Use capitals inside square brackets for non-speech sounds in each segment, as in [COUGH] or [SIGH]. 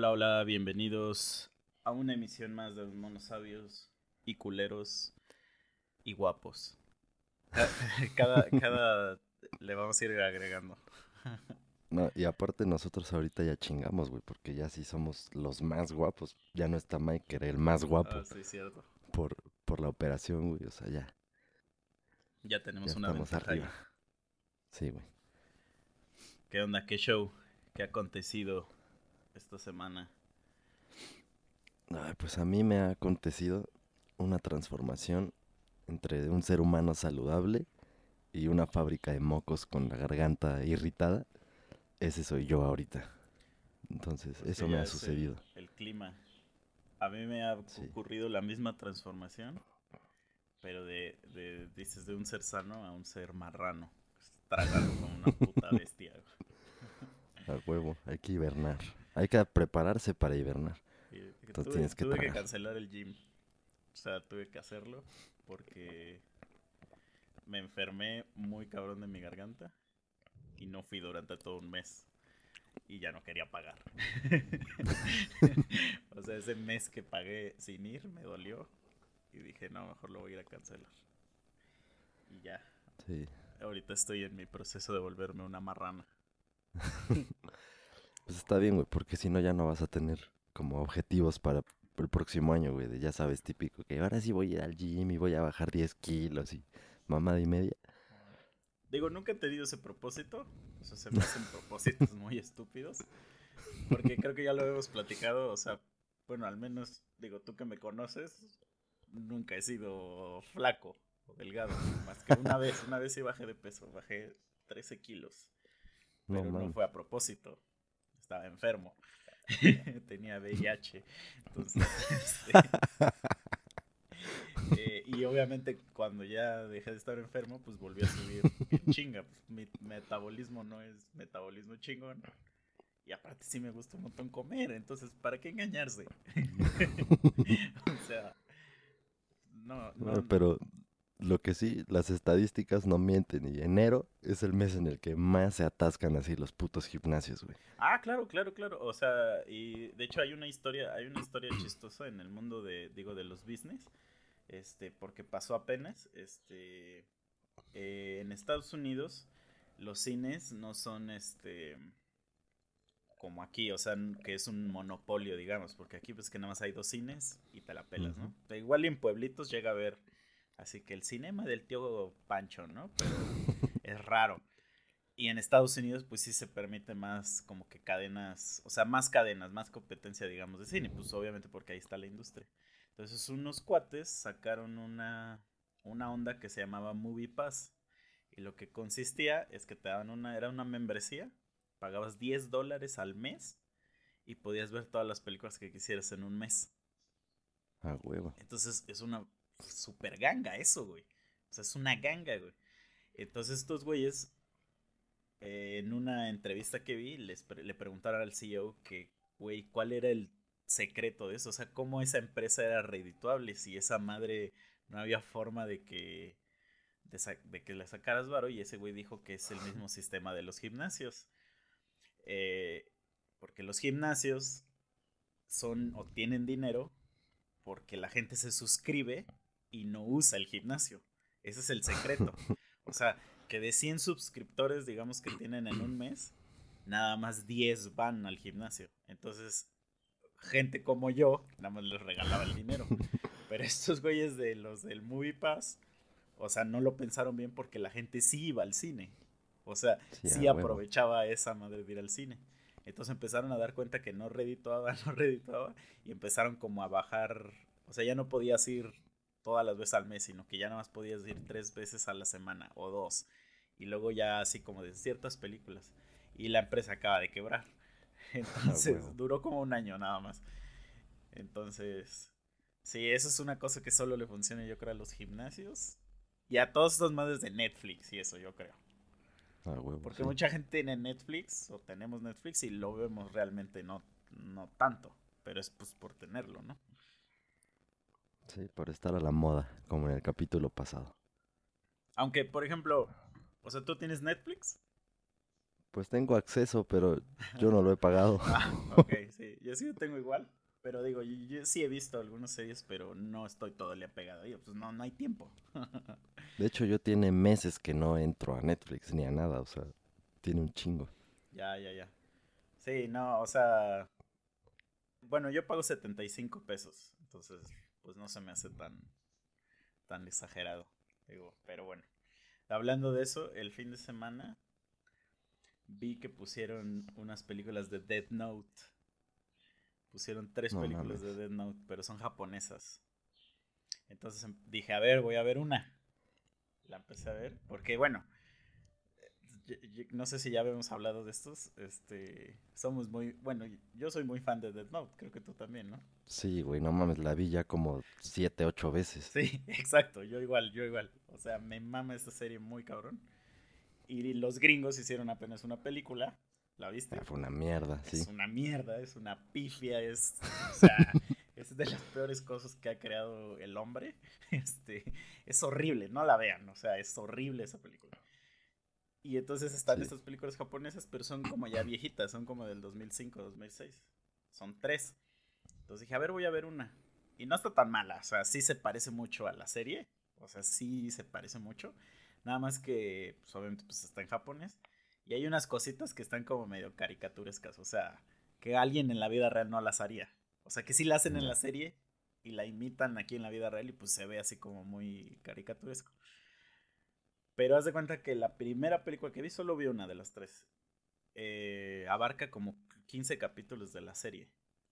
Hola, hola, bienvenidos a una emisión más de los monos sabios y culeros y guapos. [LAUGHS] Cada, cada le vamos a ir agregando. No, y aparte nosotros ahorita ya chingamos, güey, porque ya sí somos los más guapos. Ya no está Mike, que era el más guapo. Ah, sí, cierto. Por, por la operación, güey, o sea, ya. Ya tenemos ya una estamos ventaja arriba. Sí, güey. ¿Qué onda? ¿Qué show? ¿Qué ha acontecido esta semana? Ay, pues a mí me ha acontecido una transformación entre un ser humano saludable y una fábrica de mocos con la garganta irritada. Ese soy yo ahorita. Entonces, Pues eso me ha el- sucedido. El, clima. A mí me ha Sí. ocurrido la misma transformación, pero de, de, dices, de un ser sano a un ser marrano. Tragado como una puta [LAUGHS] bestia. A huevo, hay que hibernar. Hay que prepararse para hibernar. Y Entonces tuve, tienes que tuve que cancelar el gym. O sea, tuve que hacerlo porque me enfermé muy cabrón de mi garganta y no fui durante todo un mes. Y ya no quería pagar. [LAUGHS] [LAUGHS] o sea, ese mes que pagué sin ir me dolió. Y dije, no, mejor lo voy a ir a cancelar. Y ya. Sí. Ahorita estoy en mi proceso de volverme una marrana. [LAUGHS] Pues está bien, güey, porque si no ya no vas a tener como objetivos para el próximo año, güey. de Ya sabes, típico, que ahora sí voy a ir al gym y voy a bajar 10 kilos y mamada y media. Digo, nunca he tenido ese propósito. O sea, se me hacen [LAUGHS] propósitos muy estúpidos. Porque creo que ya lo hemos platicado. O sea, bueno, al menos, digo, tú que me conoces, nunca he sido flaco o delgado. Más que una vez, una vez sí bajé de peso. Bajé 13 kilos. [LAUGHS] Pero no, fue a propósito. Estaba enfermo. [LAUGHS] Tenía VIH. Entonces, este, eh, y obviamente cuando ya dejé de estar enfermo, pues volví a subir chinga. Pues, mi metabolismo no es metabolismo chingón. Y aparte sí me gusta un montón comer, entonces ¿para qué engañarse? [LAUGHS] o sea, no, No, pero lo que sí, las estadísticas no mienten y enero es el mes en el que más se atascan así los putos gimnasios, güey. Ah, claro, claro, claro. O sea, y de hecho hay una historia, hay una historia chistosa en el mundo de, digo, de los business. Este, porque pasó apenas, este, eh, en Estados Unidos los cines no son, este, como aquí, o sea, que es un monopolio, digamos, porque aquí pues que nada más hay dos cines y te la pelas, ¿no? Igual en pueblitos llega a ver, así que el cinema del tío Pancho, ¿no? Pero es raro. Y en Estados Unidos, pues sí se permite más como que cadenas, o sea, más cadenas, más competencia, digamos, de cine, pues obviamente porque ahí está la industria. Entonces unos cuates sacaron una, una onda que se llamaba Movie Pass. Y lo que consistía es que te daban una, era una membresía, pagabas 10 dólares al mes y podías ver todas las películas que quisieras en un mes. A huevo. Entonces es una super ganga eso, güey. O sea, es una ganga, güey. Entonces estos güeyes, eh, en una entrevista que vi, les pre- le preguntaron al CEO que, güey, ¿cuál era el secreto de eso? O sea, cómo esa empresa era redituable, si esa madre no había forma de que, de, de que le sacaras varo, y ese güey dijo que es el mismo [LAUGHS] sistema de los gimnasios. Eh, porque los gimnasios son o tienen dinero porque la gente se suscribe y no usa el gimnasio. Ese es el secreto. [LAUGHS] O sea, que de 100 suscriptores, digamos que tienen en un mes, nada más 10 van al gimnasio. Entonces, gente como yo, nada más les regalaba el dinero. [LAUGHS] Pero estos güeyes de los del Movie Pass, o sea, no lo pensaron bien porque la gente sí iba al cine. O sea, Sí, aprovechaba esa madre de ir al cine. Entonces empezaron a dar cuenta que no redituaba, [LAUGHS] no redituaba, y empezaron como a bajar, o sea, ya no podías ir todas las veces al mes, sino que ya nada más podías ir tres veces a la semana o dos. Y luego ya así como de ciertas películas. Y la empresa acaba de quebrar. [LAUGHS] Entonces, huevo. duró como un año nada más. Entonces, sí, eso es una cosa que solo le funciona, yo creo, a los gimnasios. Y a todos estos madres de Netflix y eso, yo creo. Ah, huevo, Porque sí. mucha gente tiene Netflix o tenemos Netflix y lo vemos realmente no, no tanto. Pero es pues por tenerlo, ¿no? Sí, por estar a la moda, como en el capítulo pasado. Aunque, por ejemplo, o sea, ¿tú tienes Netflix? Pues tengo acceso, pero [LAUGHS] yo no lo he pagado. [LAUGHS] Ah, ok, sí. Yo sí lo tengo igual. Pero digo, yo, yo sí he visto algunas series, pero no estoy todo el día pegado a ello. Pues no, no hay tiempo. [LAUGHS] De hecho, yo tiene meses que no entro a Netflix ni a nada, o sea, tiene un chingo. Ya, ya, ya. Sí, no, o sea. Bueno, yo pago 75 pesos. Entonces, pues no se me hace tan. tan exagerado. Digo, pero bueno. Hablando de eso, el fin de semana vi que pusieron unas películas de Dead Note. Pusieron tres No películas de. Dead Note, pero son japonesas. Entonces em- dije, a ver, voy a ver una. La empecé a ver, porque bueno, no sé si ya habíamos hablado de estos. Este, somos muy, bueno, yo soy muy fan de Dead Note, creo que tú también, ¿no? Sí, güey, no mames, la vi ya como siete, ocho veces. Sí, [LAUGHS] exacto, yo igual, yo igual. O sea, me mama esta serie muy cabrón. Y los gringos hicieron apenas una película, ¿la viste? Ah, fue una mierda, sí. Es una mierda, es una pifia, es, o sea, [LAUGHS] es de las peores cosas que ha creado el hombre. [LAUGHS] Este, es horrible, no la vean, o sea, es horrible esa película. Y entonces están Sí. estas películas japonesas, pero son como ya viejitas, son como del 2005, 2006. Son tres. Entonces dije, a ver, voy a ver una. Y no está tan mala, o sea, sí se parece mucho a la serie. O sea, sí se parece mucho. Nada más que, pues obviamente, pues está en japonés. Y hay unas cositas que están como medio caricaturescas. O sea, que alguien en la vida real no las haría. O sea, que sí la hacen en la serie y la imitan aquí en la vida real y pues se ve así como muy caricaturesco. Pero haz de cuenta que la primera película que vi, solo vi una de las tres. eh, abarca como 15 capítulos de la serie.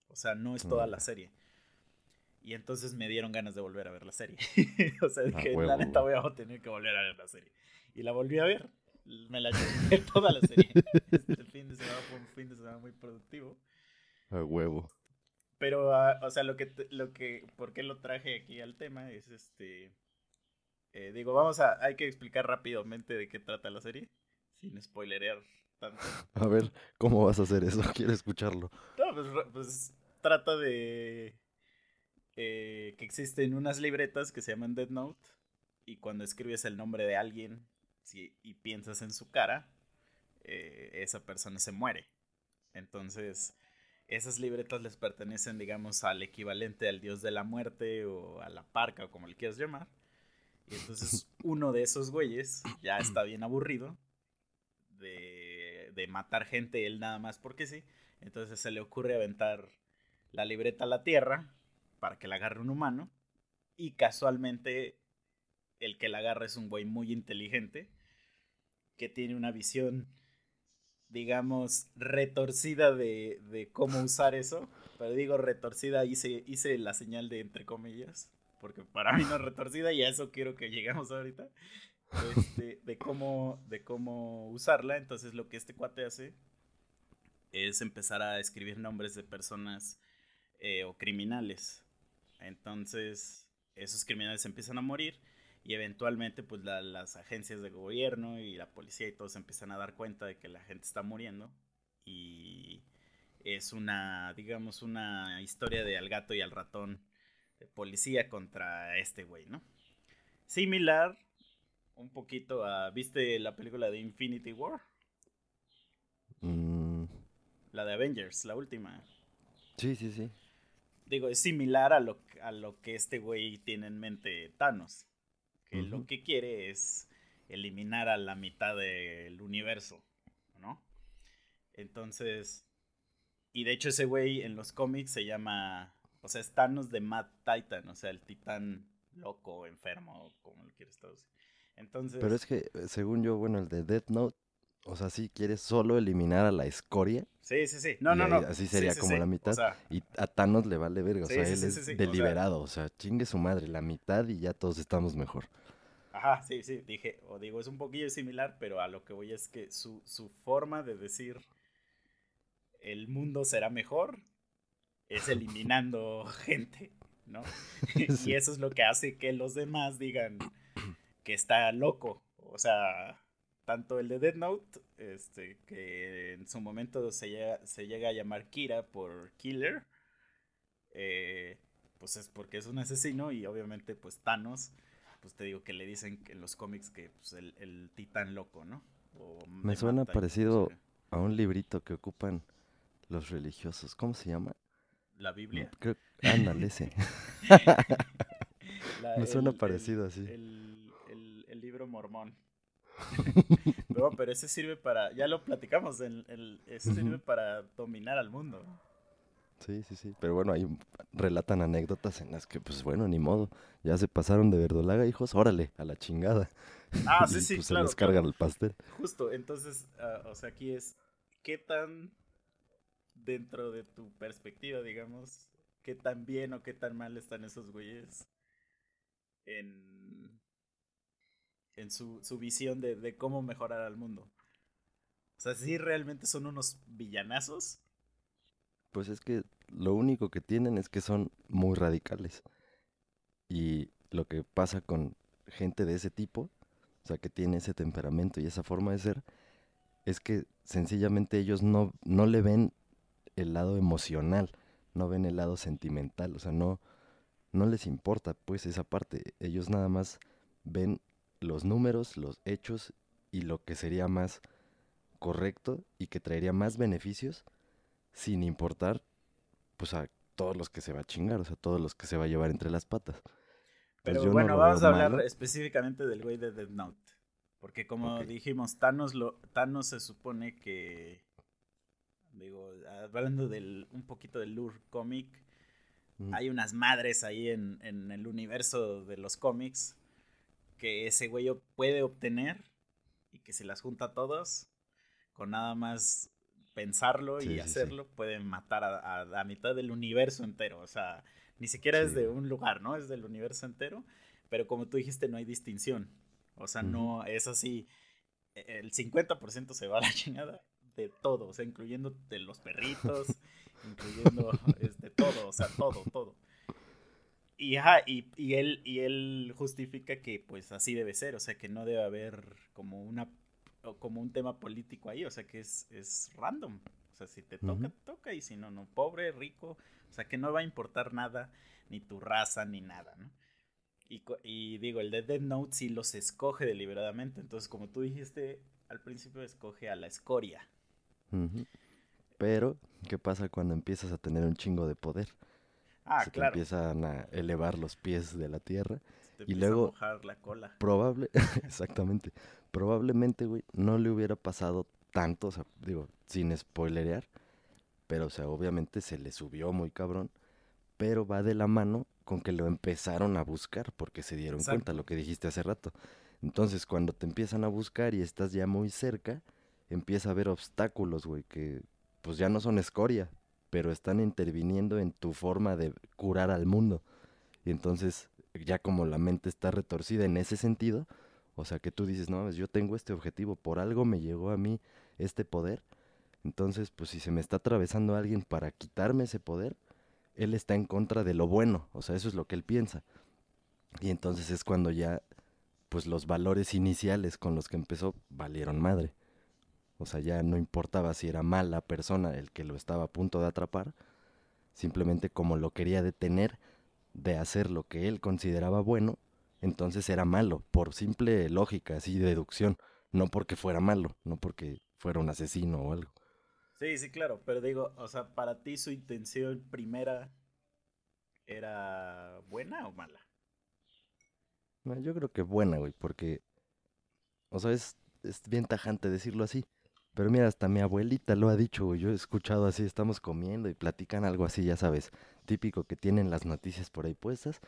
O sea, no es toda Mm. la serie. Y entonces me dieron ganas de volver a ver la serie. [LAUGHS] o sea, dije, la neta voy a tener que volver a ver la serie. Y la volví a ver. Me la llevé [LAUGHS] toda la serie. Este fin de semana fue un fin de semana muy productivo. A huevo. Pero, ah, o sea, lo que, lo que, ¿por qué lo traje aquí al tema? Es este, eh, digo, vamos a, hay que explicar rápidamente de qué trata la serie, sin spoilerear tanto. [LAUGHS] A ver, ¿cómo vas a hacer eso? [LAUGHS] Quiero escucharlo. No, pues, pues, trata de eh, que existen unas libretas que se llaman Dead Note y cuando escribes el nombre de alguien si- y piensas en su cara, eh, esa persona se muere. Entonces, esas libretas les pertenecen, digamos, al equivalente al dios de la muerte o a la parca o como le quieras llamar. Y entonces [LAUGHS] uno de esos güeyes ya está bien aburrido de, de matar gente él nada más porque sí. Entonces se le ocurre aventar la libreta a la tierra para que la agarre un humano. Y casualmente el que la agarra es un güey muy inteligente que tiene una visión, digamos, retorcida de, de cómo usar eso. Pero digo retorcida, hice, hice la señal de entre comillas, porque para mí no es retorcida y a eso quiero que lleguemos ahorita. Este, de, cómo, de cómo usarla. Entonces lo que este cuate hace es empezar a escribir nombres de personas eh, o criminales. Entonces esos criminales empiezan a morir y eventualmente pues la- las agencias de gobierno y la policía y todos empiezan a dar cuenta de que la gente está muriendo y es una, digamos, una historia de al gato y al ratón de policía contra este güey, ¿no? Similar un poquito a, ¿viste la película de Infinity War? Mm, La de Avengers, la última. sí, sí, sí. Digo, es similar a lo, a lo que este güey tiene en mente Thanos. Que lo que quiere es eliminar a la mitad del universo, ¿no? Entonces, y de hecho ese güey en los cómics se llama, o sea, es Thanos de Mad Titan, o sea, el titán loco, enfermo, como lo quieres traducir. Entonces, Pero es que, eh, según yo, bueno, el de Death Note, o sea, sí quieres solo eliminar a la escoria sí, sí, sí. No, no, no. así Sí, sería sí, como la O mitad. sea, y a Thanos le vale verga, o sea, él es sí, o sea- deliberado, o sea, chingue su madre, la mitad y ya todos estamos mejor. Ajá, sí, sí, dije, o digo, es un poquillo similar, pero a lo que voy es que su, su forma de decir el mundo será mejor es eliminando [LAUGHS] gente, ¿no? [LAUGHS] Sí. Y eso es lo que hace que los demás digan que está loco. O sea, tanto el de Dead Note, este, que en su momento se llega, se llega a llamar Kira por Killer, eh, pues es porque es un asesino y obviamente pues Thanos, pues te digo que le dicen en los cómics que pues, el, el titán loco, ¿no? O Me suena parecido a un librito que ocupan los religiosos. ¿Cómo se llama? La Biblia. Creo, ándale ese. [LAUGHS] La- Me suena parecido así. El, libro mormón. [LAUGHS] No, pero ese sirve para, ya lo platicamos, el, ese sirve para dominar al mundo. Sí, sí, sí. Pero bueno, ahí relatan anécdotas en las que, pues bueno, ni modo. Ya se pasaron de verdolaga, hijos. Órale, a la chingada. Ah, [LAUGHS] sí, Y, sí, pues, claro. Se les carga claro. el pastel. Justo, entonces, ah, o sea, aquí es, ¿qué tan dentro de tu perspectiva, digamos, qué tan bien o qué tan mal están esos güeyes en, en su, su visión de, de cómo mejorar al mundo? O sea, si realmente son unos villanazos. Pues es que lo único que tienen es que son muy radicales. Y lo que pasa con gente de ese tipo, o sea, que tiene ese temperamento y esa forma de ser, es que sencillamente ellos no, no le ven el lado emocional, no ven el lado sentimental, o sea, no, no les importa pues esa parte. Ellos nada más ven los números, los hechos y lo que sería más correcto y que traería más beneficios sin importar pues a todos los que se va a chingar, o sea, todos los que se va a llevar entre las patas. Pues Pero bueno, vamos a hablar malo. específicamente del güey de Death Note. Porque como Ok. dijimos, Thanos, lo, Thanos se supone que... Digo, hablando del, un poquito del lore cómic, Mm, hay unas madres ahí en, en el universo de los cómics que ese güey puede obtener y que se las junta a todos con nada más pensarlo Sí, y sí, sí. hacerlo pueden matar a, a la mitad del universo entero. O sea ni siquiera es de un lugar no es del universo entero pero como tú dijiste no hay distinción. O sea no es así el 50% se va a la chingada de todo o sea incluyendo de los perritos [LAUGHS] incluyendo este todo, o sea, todo, todo. Y, ajá, y, y él, y él justifica que pues así debe ser, o sea, que no debe haber como una como un tema político ahí, o sea, que es, es random. O sea, si te toca, toca, y si no, no, pobre, rico, o sea, que no va a importar nada, ni tu raza, ni nada, ¿no? Y, y digo, el de Dead Note sí los escoge deliberadamente, entonces como tú dijiste, al principio escoge a la escoria. Pero, ¿qué pasa cuando empiezas a tener un chingo de poder? Ah, Se te claro. empiezan a elevar los pies de la tierra. Te y a luego- mojar la cola. Probable, [LAUGHS] exactamente. Probablemente, güey, no le hubiera pasado tanto, o sea, digo, sin spoilerear, pero, o sea, obviamente se le subió muy cabrón, pero va de la mano con que lo empezaron a buscar porque se dieron cuenta, lo que dijiste hace rato. Entonces, cuando te empiezan a buscar y estás ya muy cerca, empieza a haber obstáculos, güey, que pues ya no son escoria, pero están interviniendo en tu forma de curar al mundo. Y entonces, ya como la mente está retorcida en ese sentido, o sea que tú dices, no, yo tengo este objetivo, por algo me llegó a mí este poder. Entonces, pues si se me está atravesando alguien para quitarme ese poder, él está en contra de lo bueno, o sea, eso es lo que él piensa. Y entonces es cuando ya, pues los valores iniciales con los que empezó valieron madre. O sea, ya no importaba si era mala persona el que lo estaba a punto de atrapar, simplemente como lo quería detener de hacer lo que él consideraba bueno, entonces era malo, por simple lógica, así deducción, no porque fuera malo, no porque fuera un asesino o algo. Sí, sí, claro, pero digo, o sea, para ti su intención primera era buena o mala? No, yo creo que buena, güey, porque, o sea, es, es bien tajante decirlo así. Pero mira, hasta mi abuelita lo ha dicho, güey. Yo he escuchado así, estamos comiendo y platican algo así, ya sabes, típico que tienen las noticias por ahí puestas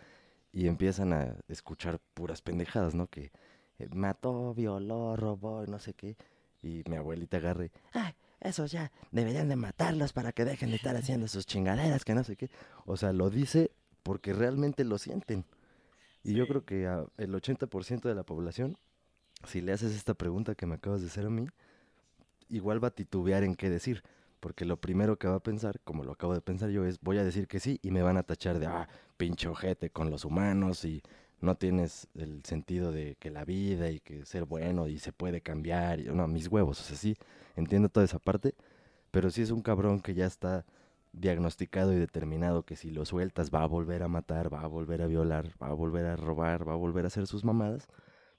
y empiezan a escuchar puras pendejadas, ¿no? Que eh, mató, violó, robó, no sé qué. Y mi abuelita agarre, ay, esos ya deberían de matarlos para que dejen de estar haciendo sus chingaderas, que no sé qué. O sea, lo dice porque realmente lo sienten. Y yo creo que a el 80% de la población, si le haces esta pregunta que me acabas de hacer a mí, igual va a titubear en qué decir. Porque lo primero que va a pensar, como lo acabo de pensar yo, es voy a decir que sí y me van a tachar de, ah, pinche ojete con los humanos y no tienes el sentido de que la vida y que ser bueno y se puede cambiar. Y, no, mis huevos, o sea, sí, entiendo toda esa parte, pero si es un cabrón que ya está diagnosticado y determinado que si lo sueltas va a volver a matar, va a volver a violar, va a volver a robar, va a volver a hacer sus mamadas,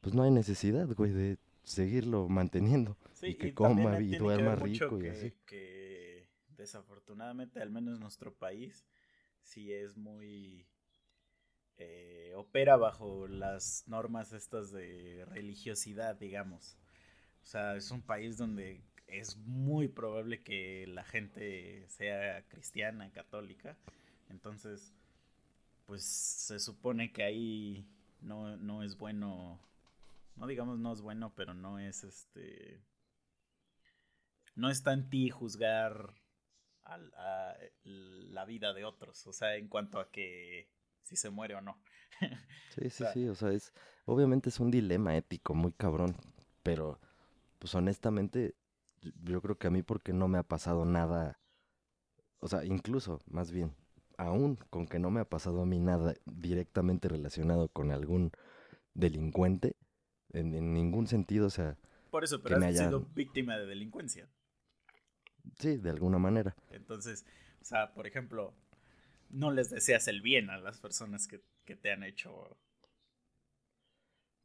pues no hay necesidad, güey, de seguirlo manteniendo. y que coma y duerma rico y así. Que desafortunadamente, al menos en nuestro país, sí es muy... Eh, opera bajo las normas estas de religiosidad, digamos. O sea, es un país donde es muy probable que la gente sea cristiana, católica. Entonces, pues se supone que ahí no, no es bueno, no digamos no es bueno, pero no es este, no está en ti juzgar a, la vida de otros, o sea, en cuanto a que si se muere o no. Sí, [LAUGHS] sí, sí, o sea, es, obviamente es un dilema ético muy cabrón, pero pues honestamente yo creo que a mí porque no me ha pasado nada, o sea, incluso, más bien, aún con que no me ha pasado a mí nada directamente relacionado con algún delincuente, en, ningún sentido, o sea... Por eso, pero has sido víctima de delincuencia. Sí, de alguna manera. Entonces, o sea, por ejemplo, no les deseas el bien a las personas que, que te han hecho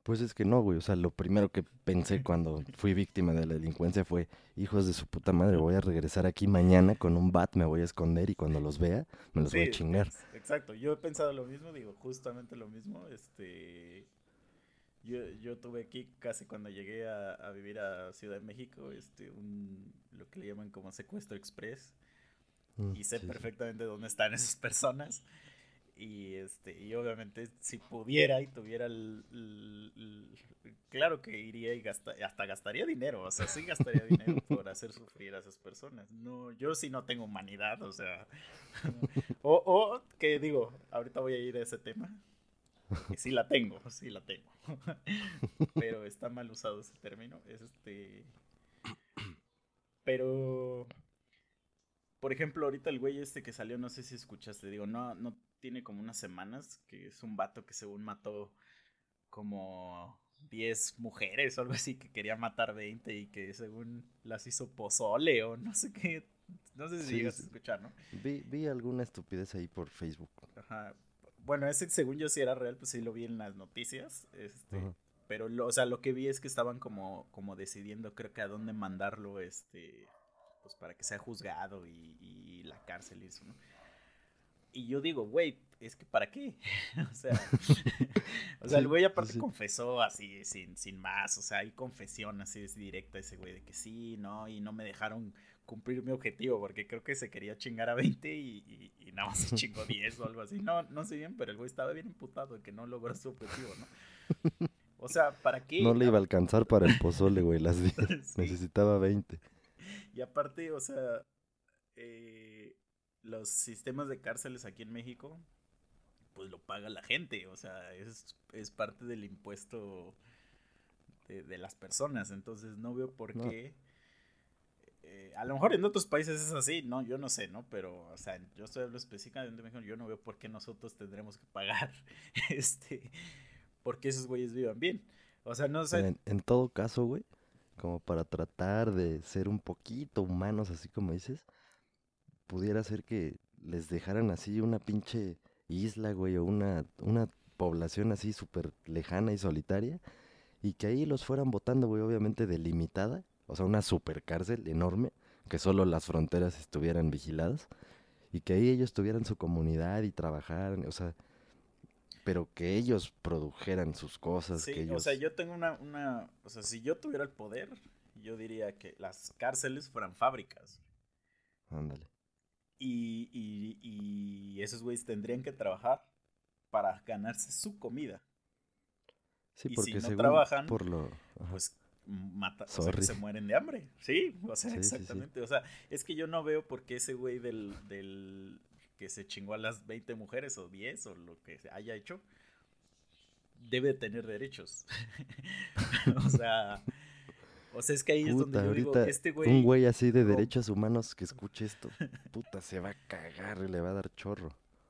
pues es que no, güey. O sea, lo primero que pensé cuando fui víctima de la delincuencia fue, hijos de su puta madre, voy a regresar aquí mañana con un bat, me voy a esconder y cuando los vea, me los voy a chingar. Exacto, yo he pensado lo mismo, digo, justamente lo mismo. Este, yo, yo tuve aquí casi cuando llegué a, vivir a Ciudad de México, este, un, lo que le llaman como secuestro express. Mm, y sé perfectamente dónde están [LAUGHS] esas personas. Y este, y obviamente si pudiera y tuviera el, claro que iría y gasta, hasta gastaría dinero, o sea, sí gastaría dinero [LAUGHS] por hacer sufrir a esas personas. No, yo sí no tengo humanidad, o sea, [LAUGHS] o, o que digo, ahorita voy a ir a ese tema. [LAUGHS] Sí la tengo, sí la tengo. [LAUGHS] Pero está mal usado ese término. Este. Pero. Por ejemplo, ahorita el güey este que salió, no sé si escuchaste, digo, no, no tiene como unas semanas, que es un vato que según mató como 10 mujeres o algo así, que quería matar 20 y que según las hizo pozole o no sé qué. No sé si llegas a escuchar, ¿no? Vi, vi alguna estupidez ahí por Facebook. Ajá. Bueno, ese según yo sí era real, pues sí lo vi en las noticias. Este, Pero, lo, o sea, lo que vi es que estaban como, como decidiendo, creo que a dónde mandarlo, este, pues para que sea juzgado y, y la cárcel y eso, ¿no? Y yo digo, güey, es que ¿para qué? [LAUGHS] o sea, [LAUGHS] o sea el güey aparte confesó así, sin, sin más, o sea, hay confesión así es directa ese güey de que sí, no, y no me dejaron cumplir mi objetivo porque creo que se quería chingar a 20 y, y, nada más se [LAUGHS] chingó 10 o algo así. No, no sé bien, pero el güey estaba bien imputado de que no logró su objetivo, ¿no? [LAUGHS] O sea, ¿para qué? No le iba a alcanzar para el pozole, güey, las 10. [LAUGHS] Necesitaba 20. Y aparte, o sea, eh, los sistemas de cárceles aquí en México, pues lo paga la gente, o sea, es, es parte del impuesto de, las personas, entonces no veo por qué... Eh, a lo mejor en otros países es así, no, yo no sé, ¿no? Pero, o sea, yo estoy hablando específicamente de México, yo no veo por qué nosotros tendremos que pagar, [LAUGHS] este, porque esos güeyes vivan bien. O sea, no sé. En, todo caso, güey, como para tratar de ser un poquito humanos, así como dices, pudiera ser que les dejaran así una pinche isla, güey, o una, una población así súper lejana y solitaria, y que ahí los fueran votando, güey, obviamente delimitada, o sea, una super cárcel enorme, que solo las fronteras estuvieran vigiladas, y que ahí ellos tuvieran su comunidad y trabajaran, o sea, pero que ellos produjeran sus cosas. Sí, que ellos... o sea, yo tengo una, una, o sea, si yo tuviera el poder, yo diría que las cárceles fueran fábricas. Ándale. Y, y, y esos güeyes tendrían que trabajar para ganarse su comida. Sí, porque si no trabajan, por lo... pues mata, o sea, se mueren de hambre. Sí, o sea, exactamente. O sea, es que yo no veo por qué ese güey del, del que se chingó a las 20 mujeres o 10 o lo que haya hecho, debe tener derechos. [LAUGHS] o sea, O sea, es que ahí es donde yo digo, ahorita este güey... un güey así de derechos humanos que escuche esto, puta, se va a cagar y le va a dar chorro.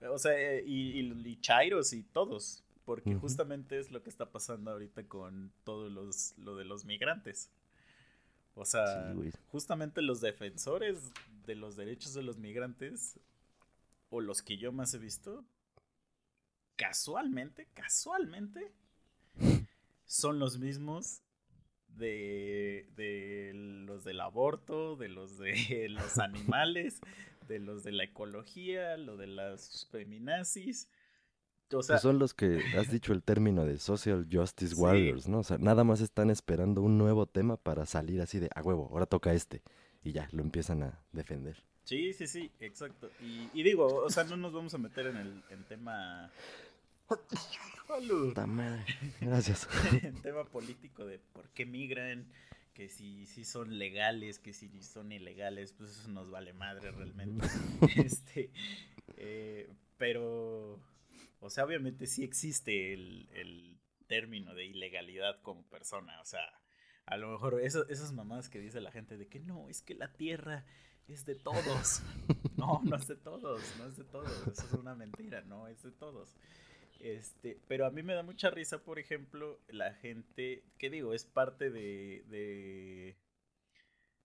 O sea, eh, y, y, y Chairos y todos. Porque justamente es lo que está pasando ahorita con todo los, lo de los migrantes. O sea, Sí, justamente los defensores de los derechos de los migrantes, o los que yo más he visto, casualmente, casualmente, son los mismos de, de los del aborto, de los de los [LAUGHS] animales, de los de la ecología, lo de las feminazis. O sea, Pues son los que has dicho el término de social justice Sí. warriors, ¿no? O sea, nada más están esperando un nuevo tema para salir así de a huevo, ahora toca este. Y ya, lo empiezan a defender. Sí, sí, sí, exacto. Y, y digo, o sea, no nos vamos a meter en el en tema. Madre. Gracias. en [LAUGHS] tema político de por qué migran, que si, si son legales, que si son ilegales, pues eso nos vale madre realmente. [LAUGHS] [LAUGHS] este, eh, pero, o sea, obviamente sí existe el, el término de ilegalidad como persona, o sea, a lo mejor eso- esas mamadas que dice la gente de que no, es que la tierra es de todos. [LAUGHS] No, no es de todos, no es de todos, eso es una mentira, no es de todos. Este, pero a mí me da mucha risa, por ejemplo, la gente, que digo, es parte de, de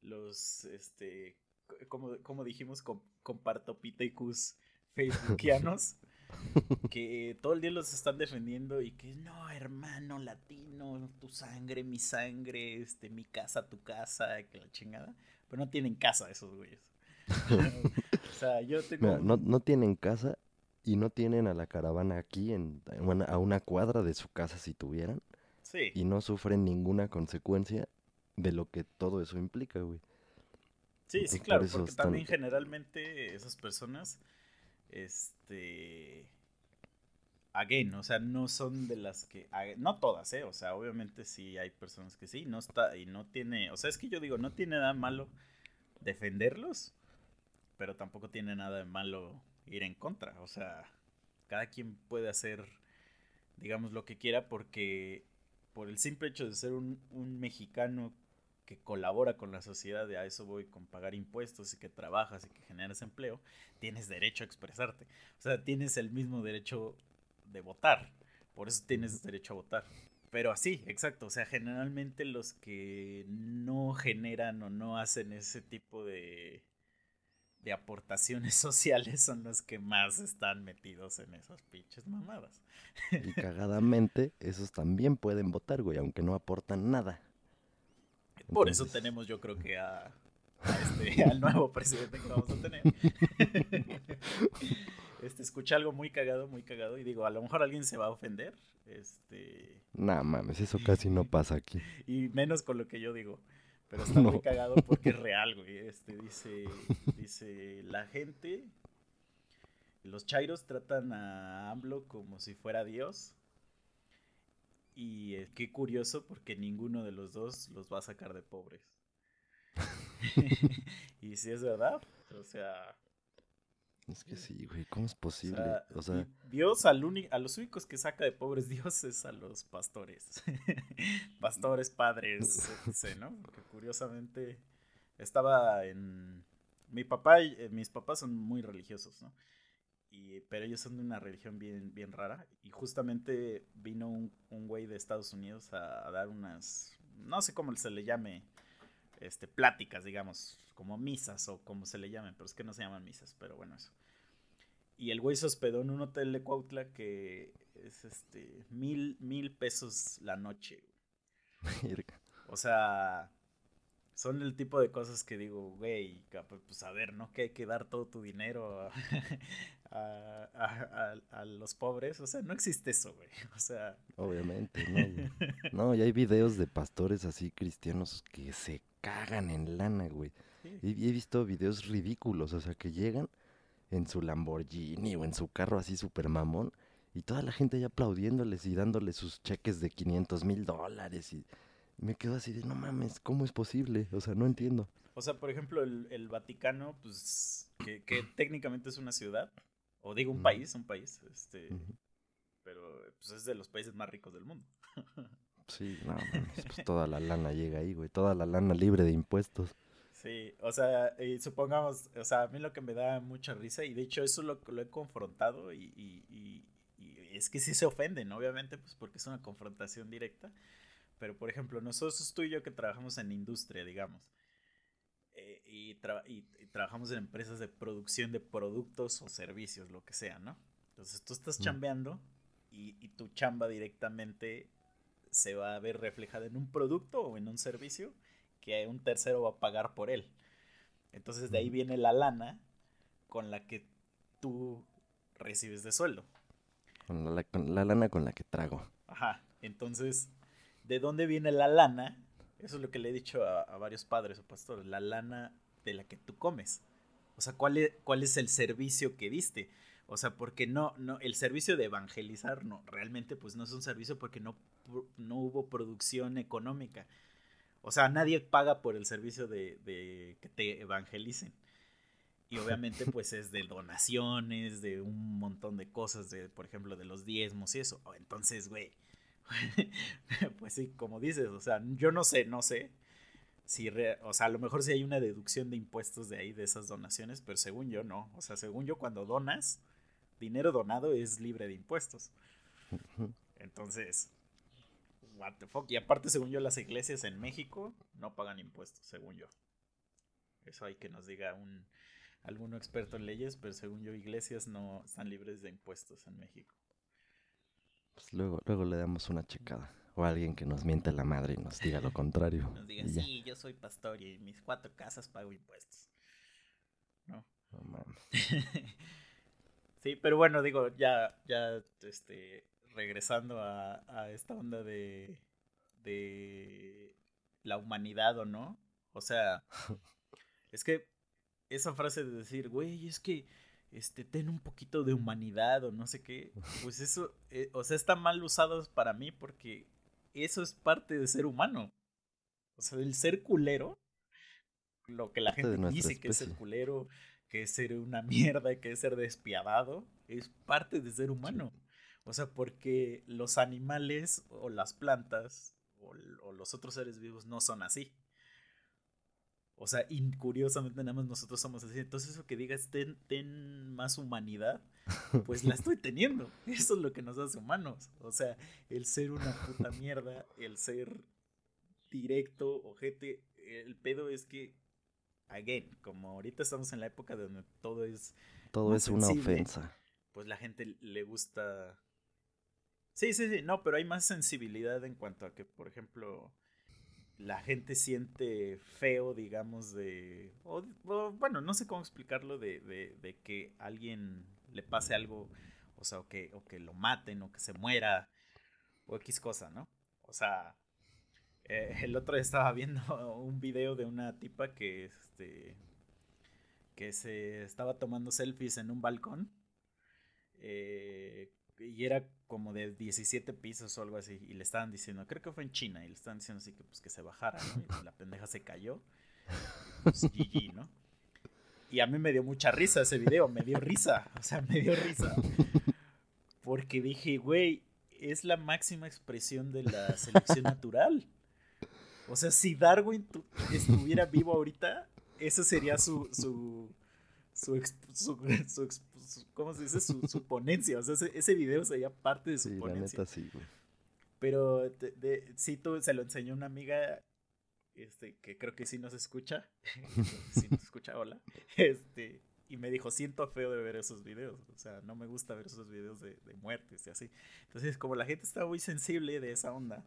los, este, co- como, como dijimos, com, compartopithecus [LAUGHS] facebookianos, [LAUGHS] que todo el día los están defendiendo y que no, hermano latino, tu sangre, mi sangre, este, mi casa, tu casa, que la chingada, pero no tienen casa esos güeyes. [LAUGHS] o sea, yo tengo... Mira, no, no tienen casa y no tienen a la caravana aquí en, a una cuadra de su casa si tuvieran. Sí. Y no sufren ninguna consecuencia de lo que todo eso implica, güey. Sí, sí, claro, porque también generalmente esas personas, este, again, o sea, no son de las que, no todas, eh, o sea, obviamente sí hay personas que sí, no está, y no tiene, o sea, es que yo digo, no tiene nada malo defenderlos, pero tampoco tiene nada de malo ir en contra, o sea, cada quien puede hacer, digamos, lo que quiera porque por el simple hecho de ser un, un mexicano que colabora con la sociedad, y a eso voy con pagar impuestos y que trabajas y que generas empleo, tienes derecho a expresarte. O sea, tienes el mismo derecho de votar. Por eso tienes derecho a votar. Pero así, exacto. O sea, generalmente los que no generan o no hacen ese tipo de, de aportaciones [LAUGHS] sociales son los que más están metidos en esas pinches mamadas. Y cagadamente, esos también pueden votar, güey, aunque no aportan nada. Por eso tenemos, yo creo que a, a este, [LAUGHS] al nuevo presidente que vamos a tener. [LAUGHS] Este, escuché algo muy cagado, muy cagado, y digo, a lo mejor alguien se va a ofender, este, Nah, mames, eso casi no [LAUGHS] pasa aquí. y menos con lo que yo digo. Pero está muy No. cagado porque es real, güey. Este dice, dice, la gente, los chairos tratan a AMLO como si fuera Dios. Y eh, qué curioso porque ninguno de los dos los va a sacar de pobres. [LAUGHS] [LAUGHS] y si es verdad, o sea, Es que sí, güey, ¿cómo es o posible? sea, O sea, Dios al a los únicos que saca de pobres [LAUGHS] Dios es a los pastores. pastores, padres, etc., ¿no? Que curiosamente estaba en... Mi papá y eh, mis papás son muy religiosos, ¿no? Y, pero ellos son de una religión bien, bien rara. Y justamente vino un, un güey de Estados Unidos a, a dar unas, no sé cómo se le llame, este, pláticas, digamos, como misas o como se le llamen, pero es que no se llaman misas, pero bueno, eso. Y el güey se hospedó en un hotel de Cuautla que es este mil, mil pesos la noche. [LAUGHS] O sea, son el tipo de cosas que digo, güey, capa- pues a ver, ¿no? Que hay que dar todo tu dinero a, a- a- a- a los pobres. O sea, no existe eso, güey. [LAUGHS] O sea, obviamente, no, güey. No, y hay videos de pastores así cristianos que se cagan en lana, güey. sí. Y he visto videos ridículos, o sea, que llegan en su Lamborghini o en su carro así super mamón y toda la gente ahí aplaudiéndoles y dándoles sus cheques de 500 mil dólares y me quedo así de, no mames, ¿cómo es posible? O sea, no entiendo. O sea, por ejemplo, el, el Vaticano, pues, que, que técnicamente es una ciudad, o digo un país, un país, este, pero pues es de los países más ricos del mundo. Sí, no, mames, pues toda la lana llega ahí, güey. Toda la lana libre de impuestos. Sí, o sea, y supongamos, o sea, a mí lo que me da mucha risa, y de hecho eso lo, lo he confrontado, y, y- y- y es que sí se ofenden, obviamente, pues porque es una confrontación directa. Pero, por ejemplo, nosotros tú y yo que trabajamos en industria, digamos, eh, y, tra- y- y trabajamos en empresas de producción de productos o servicios, lo que sea, ¿no? Entonces tú estás Mm. chambeando y, y tu chamba directamente se va a ver reflejada en un producto o en un servicio que un tercero va a pagar por él. Entonces de ahí Ujú. viene la lana con la que tú recibes de sueldo. Con la- con la lana con la que trago. Ajá. Entonces, ¿de dónde viene la lana? Eso es lo que le he dicho a, varios padres o pastores. La lana de la que tú comes. O sea, ¿cuál es, cuál es el servicio que diste? O sea, porque no, no, el servicio de evangelizar, no, realmente pues no es un servicio porque no, no hubo producción económica. O sea, nadie paga por el servicio de, de que te evangelicen. Y obviamente pues es de donaciones, de un montón de cosas, de, por ejemplo, de los diezmos y eso. Oh, Entonces, güey, [LAUGHS] pues sí, como dices, o sea, yo no sé, no sé si, re- o sea, a lo mejor sí hay una deducción de impuestos de ahí, de esas donaciones, pero según yo no. O sea, según yo cuando donas, dinero donado es libre de impuestos. Entonces, what the fuck. Y aparte, según yo, las iglesias en México no pagan impuestos, según yo. Eso hay que nos diga un alguno experto en leyes, pero según yo, iglesias no están libres de impuestos en México. Pues luego, luego le damos una checada. O alguien que nos miente la madre y nos diga lo contrario. [LAUGHS] Nos ya. sí, yo soy pastor y en mis cuatro casas pago impuestos. ¿No? No mames. [LAUGHS] sí, pero bueno, digo, ya, ya, este, regresando a, a esta onda de, de la humanidad o no. O sea, [LAUGHS] es que esa frase de decir, güey, es que, este, ten un poquito de humanidad o no sé qué, pues eso, eh, o sea, está mal usado para mí porque eso es parte de ser humano. O sea, el ser culero, lo que la gente dice que es ser culero, que es ser una mierda, que es ser despiadado, es parte de ser humano. O sea, porque los animales o las plantas o los otros seres vivos no son así. O sea, y curiosamente nada más nosotros somos así. Entonces eso que digas, ten, ten más humanidad, pues la estoy teniendo. [LAUGHS] Eso es lo que nos hace humanos. O sea, el ser una puta mierda, el ser directo, ojete. El pedo es que, again, como ahorita estamos en la época donde todo es, Todo es una ofensa. pues la gente le gusta... Sí, sí, sí, no, pero hay más sensibilidad en cuanto a que, por ejemplo, la gente siente feo, digamos, de... Bueno, no sé cómo explicarlo, de, de, de que alguien le pase algo, o sea, o que, o que lo maten, o que se muera, o X cosa, ¿no? O sea, eh, el otro día estaba viendo [LAUGHS] un video de una tipa que, este, que se estaba tomando selfies en un balcón. eh, y era como de 17 pisos o algo así. Y le estaban diciendo, creo que fue en China. Y le estaban diciendo así que pues que se bajara, ¿no? Y la pendeja se cayó. Pues, GG, ¿no? Y a mí me dio mucha risa ese video. Me dio risa. O sea, me dio risa. Porque dije, güey, es la máxima expresión de la selección natural. O sea, si Darwin tu- estuviera vivo ahorita, eso sería su, su, su, su- su ¿cómo se dice? Su, ponencia. O sea, ese, ese video sería parte de su Sí, la ponencia. neta sí, güey. Pero de, de- sí, tú, se lo enseñó una amiga este, que creo que sí nos escucha. [LAUGHS] sí nos escucha, hola. Este, y me dijo, siento feo de ver esos videos. O sea, no me gusta ver esos videos de, de muertes y así. Entonces, como la gente está muy sensible de esa onda,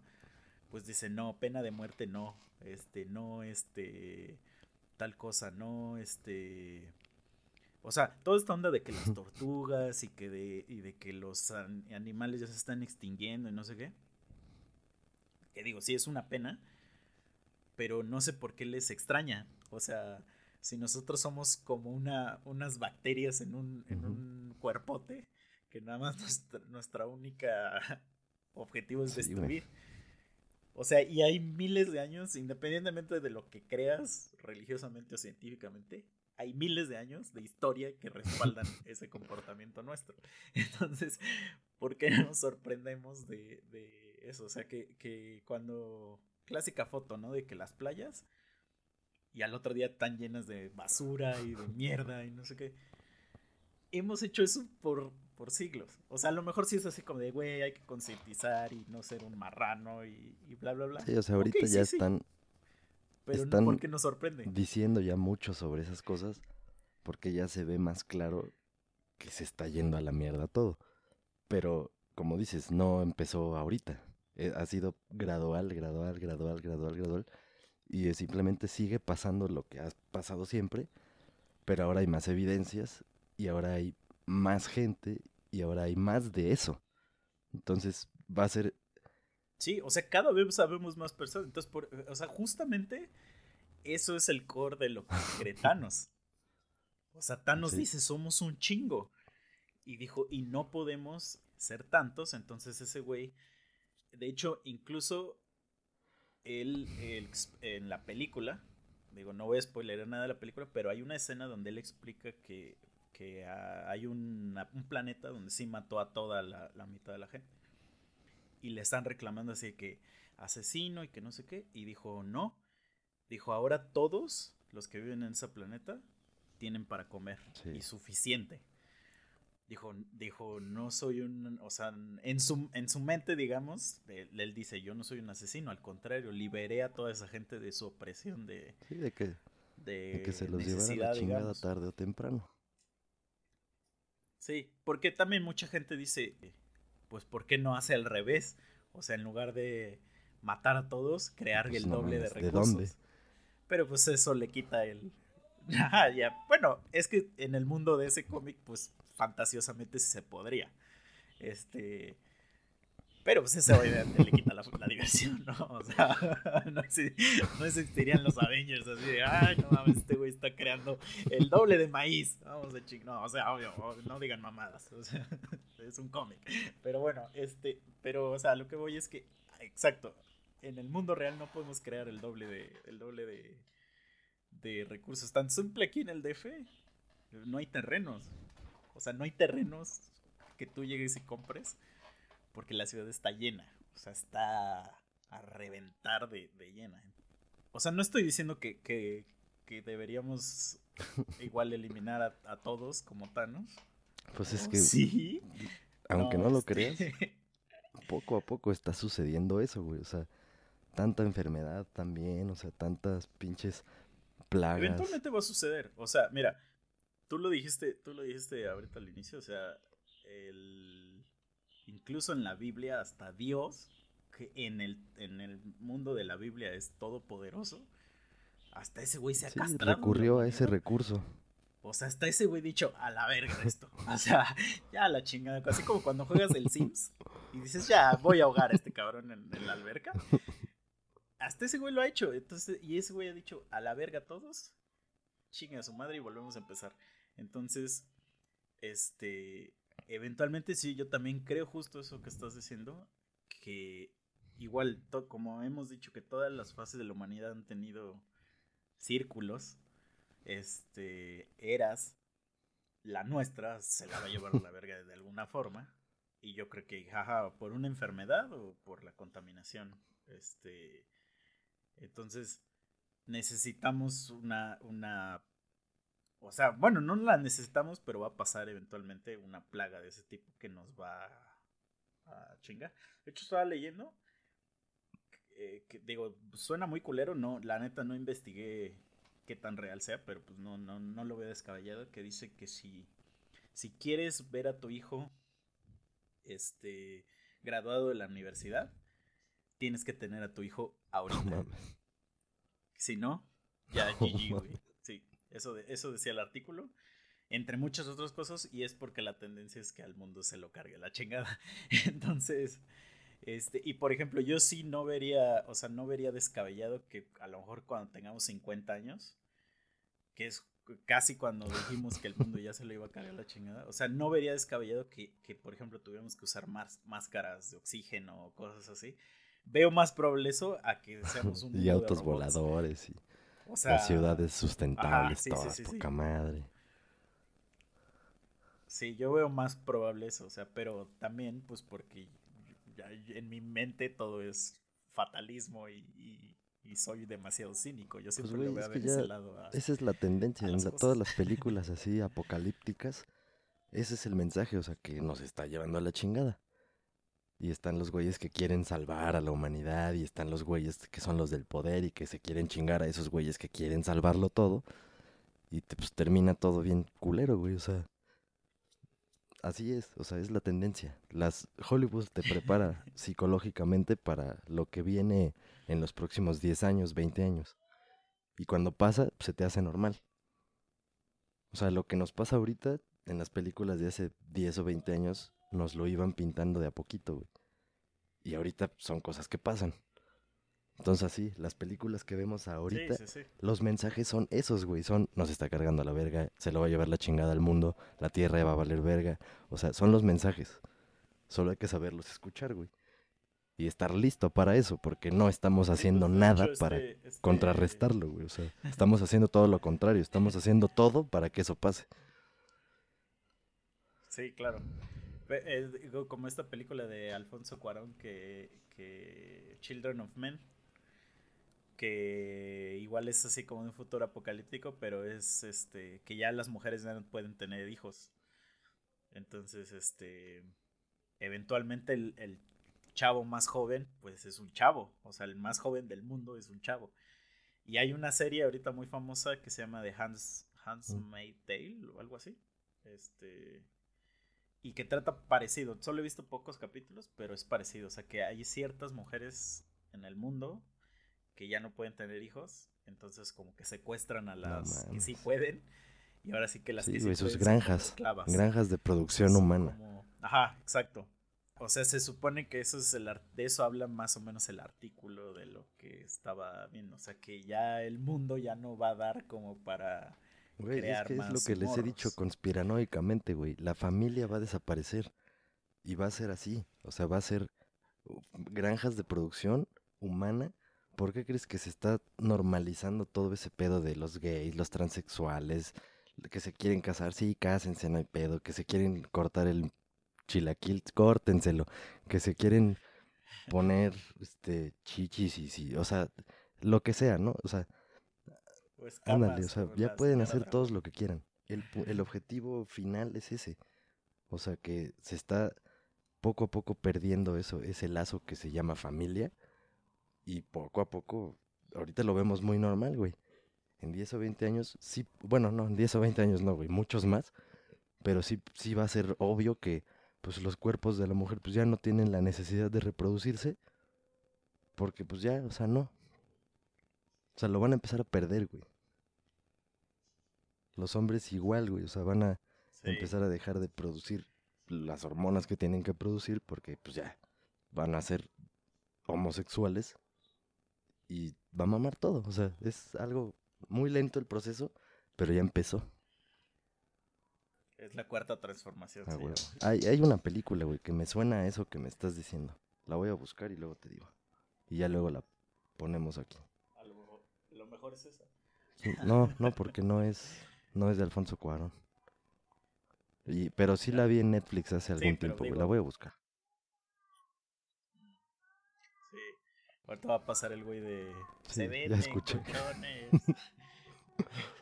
pues dice, no, pena de muerte no. Este, no, este, tal cosa, no, este... O sea, toda esta onda de que las tortugas y que de, y de que los an- animales ya se están extinguiendo y no sé qué. Que digo, sí es una pena, pero no sé por qué les extraña. O sea, si nosotros somos como una, unas bacterias en un, en un cuerpote, que nada más nuestra, nuestra única [LAUGHS] objetivo es Sí, destruir. O sea, y hay miles de años, independientemente de lo que creas religiosamente o científicamente, hay miles de años de historia que respaldan [LAUGHS] ese comportamiento nuestro. [LAUGHS] Entonces, ¿por qué nos sorprendemos de, de eso? O sea, que, que cuando... Clásica foto, ¿no? De que las playas y al otro día están llenas de basura y de mierda y no sé qué. Hemos hecho eso por, por siglos. O sea, a lo mejor sí es así como de, güey, hay que concientizar y no ser un marrano y, y bla, bla, bla. Sí, o sea, ahorita ya sí. están Pero están no, ¿por qué nos sorprende? diciendo ya mucho sobre esas cosas porque ya se ve más claro que se está yendo a la mierda todo. Pero, como dices, no empezó ahorita. Eh, Ha sido gradual, gradual, gradual, gradual, gradual. Y eh, simplemente sigue pasando lo que ha pasado siempre, pero ahora hay más evidencias y ahora hay más gente y ahora hay más de eso. Entonces va a ser Sí, o sea, cada vez sabemos más personas. Entonces, por, o sea, justamente eso es el core de lo que [LAUGHS] cree Thanos. O sea, Thanos Sí. dice, somos un chingo. Y dijo, y no podemos ser tantos. Entonces ese güey, de hecho, incluso él, en la película, digo, no voy a spoiler nada de la película, pero hay una escena donde él explica que, que ah, hay una- un planeta donde sí mató a toda la, la mitad de la gente y le están reclamando así de que asesino y que no sé qué. Y dijo, no. Dijo, ahora todos los que viven en ese planeta tienen para comer Sí. y suficiente. Dijo, dijo, no soy un, o sea, en su, en su mente, digamos, él, él dice, yo no soy un asesino, al contrario, liberé a toda esa gente de su opresión de, sí, de que, de, de que se los llevara la chingada digamos. tarde o temprano. Sí, porque también mucha gente dice, pues, ¿por qué no hace al revés? O sea, en lugar de matar a todos, crear Pues el no doble de mames, ¿de recursos. dónde? Pero pues eso le quita el... [LAUGHS] Ya. Bueno, es que en el mundo de ese cómic, pues fantasiosamente sí se podría. Este... Pero pues ese obviamente le quita la, diversión, ¿no? O sea, [LAUGHS] no, exi- no existirían los Avengers así de, ay, no mames, este güey está creando el doble de maíz. Vamos a ching... No, o sea, obvio, obvio, no digan mamadas. O sea, [LAUGHS] es un cómic. Pero bueno, este, pero, o sea, lo que voy es que, exacto, en el mundo real no podemos crear el doble de, el doble de, de recursos. Tan simple aquí en el DF, no hay terrenos. O sea, no hay terrenos que tú llegues y compres porque la ciudad está llena. O sea, está a reventar de, de llena. O sea, no estoy diciendo que, que, que deberíamos [LAUGHS] igual eliminar a, a todos como Thanos. Pues es que, sí. aunque no, lo este, creas, [LAUGHS] poco a poco está sucediendo eso, güey. O sea, tanta enfermedad también, o sea, tantas pinches plagas. Eventualmente va a suceder. O sea, mira, tú lo dijiste, tú lo dijiste ahorita al inicio, o sea, el incluso en la Biblia hasta Dios, que en el, en el mundo de la Biblia es todopoderoso, hasta ese güey se ha Sí, castrado. recurrió a ese recurso. O sea, hasta ese güey dicho, a la verga esto. [LAUGHS] O sea, ya a la chingada. Así como cuando juegas el Sims y dices, ya, voy a ahogar a este cabrón en, en la alberca. Hasta ese güey lo ha hecho. Entonces, y ese güey ha dicho, a la verga todos. Chinga a su madre y volvemos a empezar. Entonces, este, eventualmente sí, yo también creo justo eso que estás diciendo. Que igual, como hemos dicho que todas las fases de la humanidad han tenido círculos este, eras, la nuestra se la va a llevar a la verga de alguna forma. Y yo creo que, jaja, por una enfermedad o por la contaminación. Este, entonces, necesitamos una, una, o sea, bueno, no la necesitamos, pero va a pasar eventualmente una plaga de ese tipo que nos va a, chingar. De hecho, estaba leyendo, eh, que digo, suena muy culero, no, la neta no investigué qué tan real sea, pero pues no, no, no lo veo descabellado, que dice que si, si quieres ver a tu hijo este, graduado de la universidad, tienes que tener a tu hijo ahorita. Si no, ya [LAUGHS] GG, güey. Eso, de, eso decía el artículo. Entre muchas otras cosas, y es porque la tendencia es que al mundo se lo cargue la chingada. [LAUGHS] Entonces, este, y por ejemplo, yo sí no vería, o sea, no vería descabellado que a lo mejor cuando tengamos 50 años, que es casi cuando dijimos que el mundo ya se lo iba a cargar la chingada, o sea, no vería descabellado que, que por ejemplo, tuviéramos que usar más máscaras de oxígeno o cosas así. Veo más probable eso a que seamos un [LAUGHS] y autos voladores y O sea, las ciudades sustentables, sí, todas sí, sí. poca madre. Sí, yo veo más probable eso, o sea, pero también, pues porque ya en mi mente todo es fatalismo y, y- y soy demasiado cínico. Yo Pues, siempre lo voy es a que ver ese lado. a- Esa es la tendencia en la- todas las películas [LAUGHS] así apocalípticas. Ese es el mensaje, o sea, que nos está llevando a la chingada. Y están los güeyes que quieren salvar a la humanidad y están los güeyes que son los del poder y que se quieren chingar a esos güeyes que quieren salvarlo todo. Y te- pues termina todo bien culero, güey, o sea. Así es, o sea, es la tendencia. Las Hollywood te prepara [LAUGHS] psicológicamente para lo que viene en los próximos 10 años, 20 años. Y cuando pasa, se te hace normal. O sea, lo que nos pasa ahorita en las películas de hace 10 o 20 años, nos lo iban pintando de a poquito, güey. Y ahorita son cosas que pasan. Entonces así, las películas que vemos ahorita, Sí, sí, sí. los mensajes son esos, güey. Son, nos está cargando a la verga, se lo va a llevar la chingada al mundo, la tierra va a valer verga. O sea, son los mensajes. Solo hay que saberlos escuchar, güey. Y estar listo para eso, porque no estamos haciendo pues, nada hecho, para este- este- contrarrestarlo, güey. O sea, estamos haciendo todo lo contrario, estamos haciendo todo para que eso pase. Sí, claro. Como esta película de Alfonso Cuarón que, que Children of Men, que igual es así como un futuro apocalíptico, pero es este que ya las mujeres ya no pueden tener hijos. Entonces, este eventualmente el, chavo más joven, pues es un chavo, o sea, el más joven del mundo es un chavo. Y hay una serie ahorita muy famosa que se llama The Hans Handmaid's Tale o algo así. Este y que trata parecido. Solo he visto pocos capítulos, pero es parecido. O sea, que hay ciertas mujeres en el mundo que ya no pueden tener hijos. Entonces, como que secuestran a las que sí pueden. Y ahora sí que las Sí, que sí sus granjas. Granjas de producción humana. como- Ajá, exacto. O sea, se supone que eso es el ar- de eso habla más o menos el artículo de lo que estaba viendo. O sea, que ya el mundo ya no va a dar como para Güey, es crear que es lo más que les he dicho morros. conspiranoicamente, güey. La familia va a desaparecer. Y va a ser así. O sea, va a ser uh, granjas de producción humana. ¿Por qué crees que se está normalizando todo ese pedo de los gays, los transexuales, que se quieren casar? Sí, cásense, no hay pedo. Que se quieren cortar el chilaquil, córtenselo. Que se quieren poner este chichis y sí, o sea, lo que sea, ¿no? O sea, o escamas, Ándale, o sea, o ya pueden hacer todos lo que quieran. El, el objetivo final es ese. O sea, que se está poco a poco perdiendo eso, ese lazo que se llama familia. Y poco a poco, ahorita lo vemos muy normal, güey. En 10 o 20 años, sí, bueno, no, en 10 o 20 años no, güey, muchos más. Pero sí, sí va a ser obvio que pues los cuerpos de la mujer pues ya no tienen la necesidad de reproducirse. Porque pues ya, o sea, no. O sea, lo van a empezar a perder, güey. Los hombres igual, güey. O sea, van a Sí. empezar a dejar de producir las hormonas que tienen que producir porque pues ya van a ser homosexuales y va a mamar todo. O sea, es algo muy lento el proceso, pero ya empezó. Es la cuarta transformación. Ah. Hay, hay una película, güey, que me suena a eso que me estás diciendo. La voy a buscar y luego te digo. Y ya luego la ponemos aquí. A lo, mejor, lo mejor es esa. Sí, No, no, porque no es, no es de Alfonso Cuarón. Y, pero sí la vi en Netflix hace algún tiempo, digo- La voy a buscar. Sí. Ahorita va a pasar el güey de. Sí, Se ya escuché. colchones".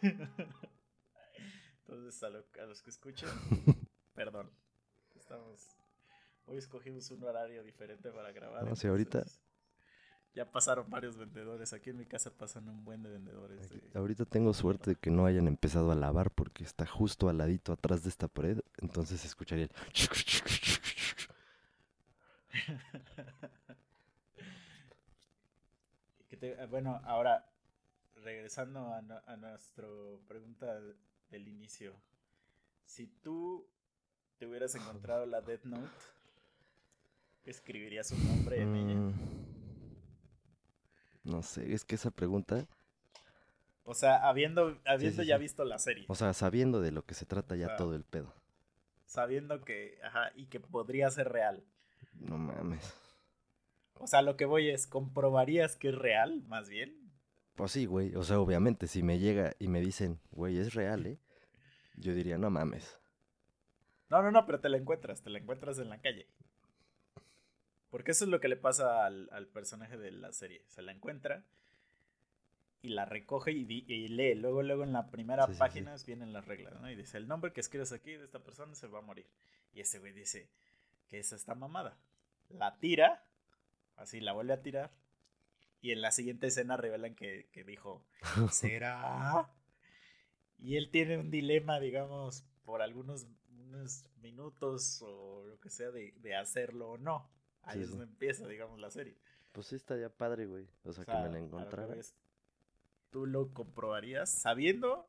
[LAUGHS] Entonces, a, lo- a los que escuchan, [LAUGHS] perdón. Estamos. Hoy escogimos un horario diferente para grabar. No, sí, ahorita- Ya pasaron varios vendedores. Aquí en mi casa pasan un buen de vendedores. Aquí- de- Ahorita tengo suerte de que no hayan empezado a lavar porque está justo al ladito atrás de esta pared. Entonces escucharía el... [LAUGHS] Que te- ah, bueno, ahora, regresando a, a nuestra pregunta de- del inicio. Si tú te hubieras encontrado la Death Note, ¿escribirías un nombre en ella? No sé, es que esa pregunta, O sea, habiendo, habiendo sí, ya sí. visto la serie, o sea, sabiendo de lo que se trata ya todo el pedo. sabiendo que, ajá, y que podría ser real. No mames. O sea, lo que voy es, ¿comprobarías que es real, más bien? Pues sí, güey. O sea, obviamente, si me llega y me dicen, güey, es real, ¿eh? Yo diría, no mames. No, no, no, pero te la encuentras, te la encuentras en la calle. Porque eso es lo que le pasa al, al personaje de la serie. Se la encuentra y la recoge y, y lee. Luego, luego en la primera página vienen las reglas, ¿no? Y dice, el nombre que escribes aquí de esta persona se va a morir. Y ese güey dice, que es esta mamada? La tira, así la vuelve a tirar. Y en la siguiente escena revelan que, que dijo, [LAUGHS] ¿será? Y él tiene un dilema, digamos, por algunos unos minutos o lo que sea de, de hacerlo o no. Ahí es donde empieza, digamos, la serie. Pues sí, estaría padre, güey. O sea, que me la encontrara. Tú lo comprobarías sabiendo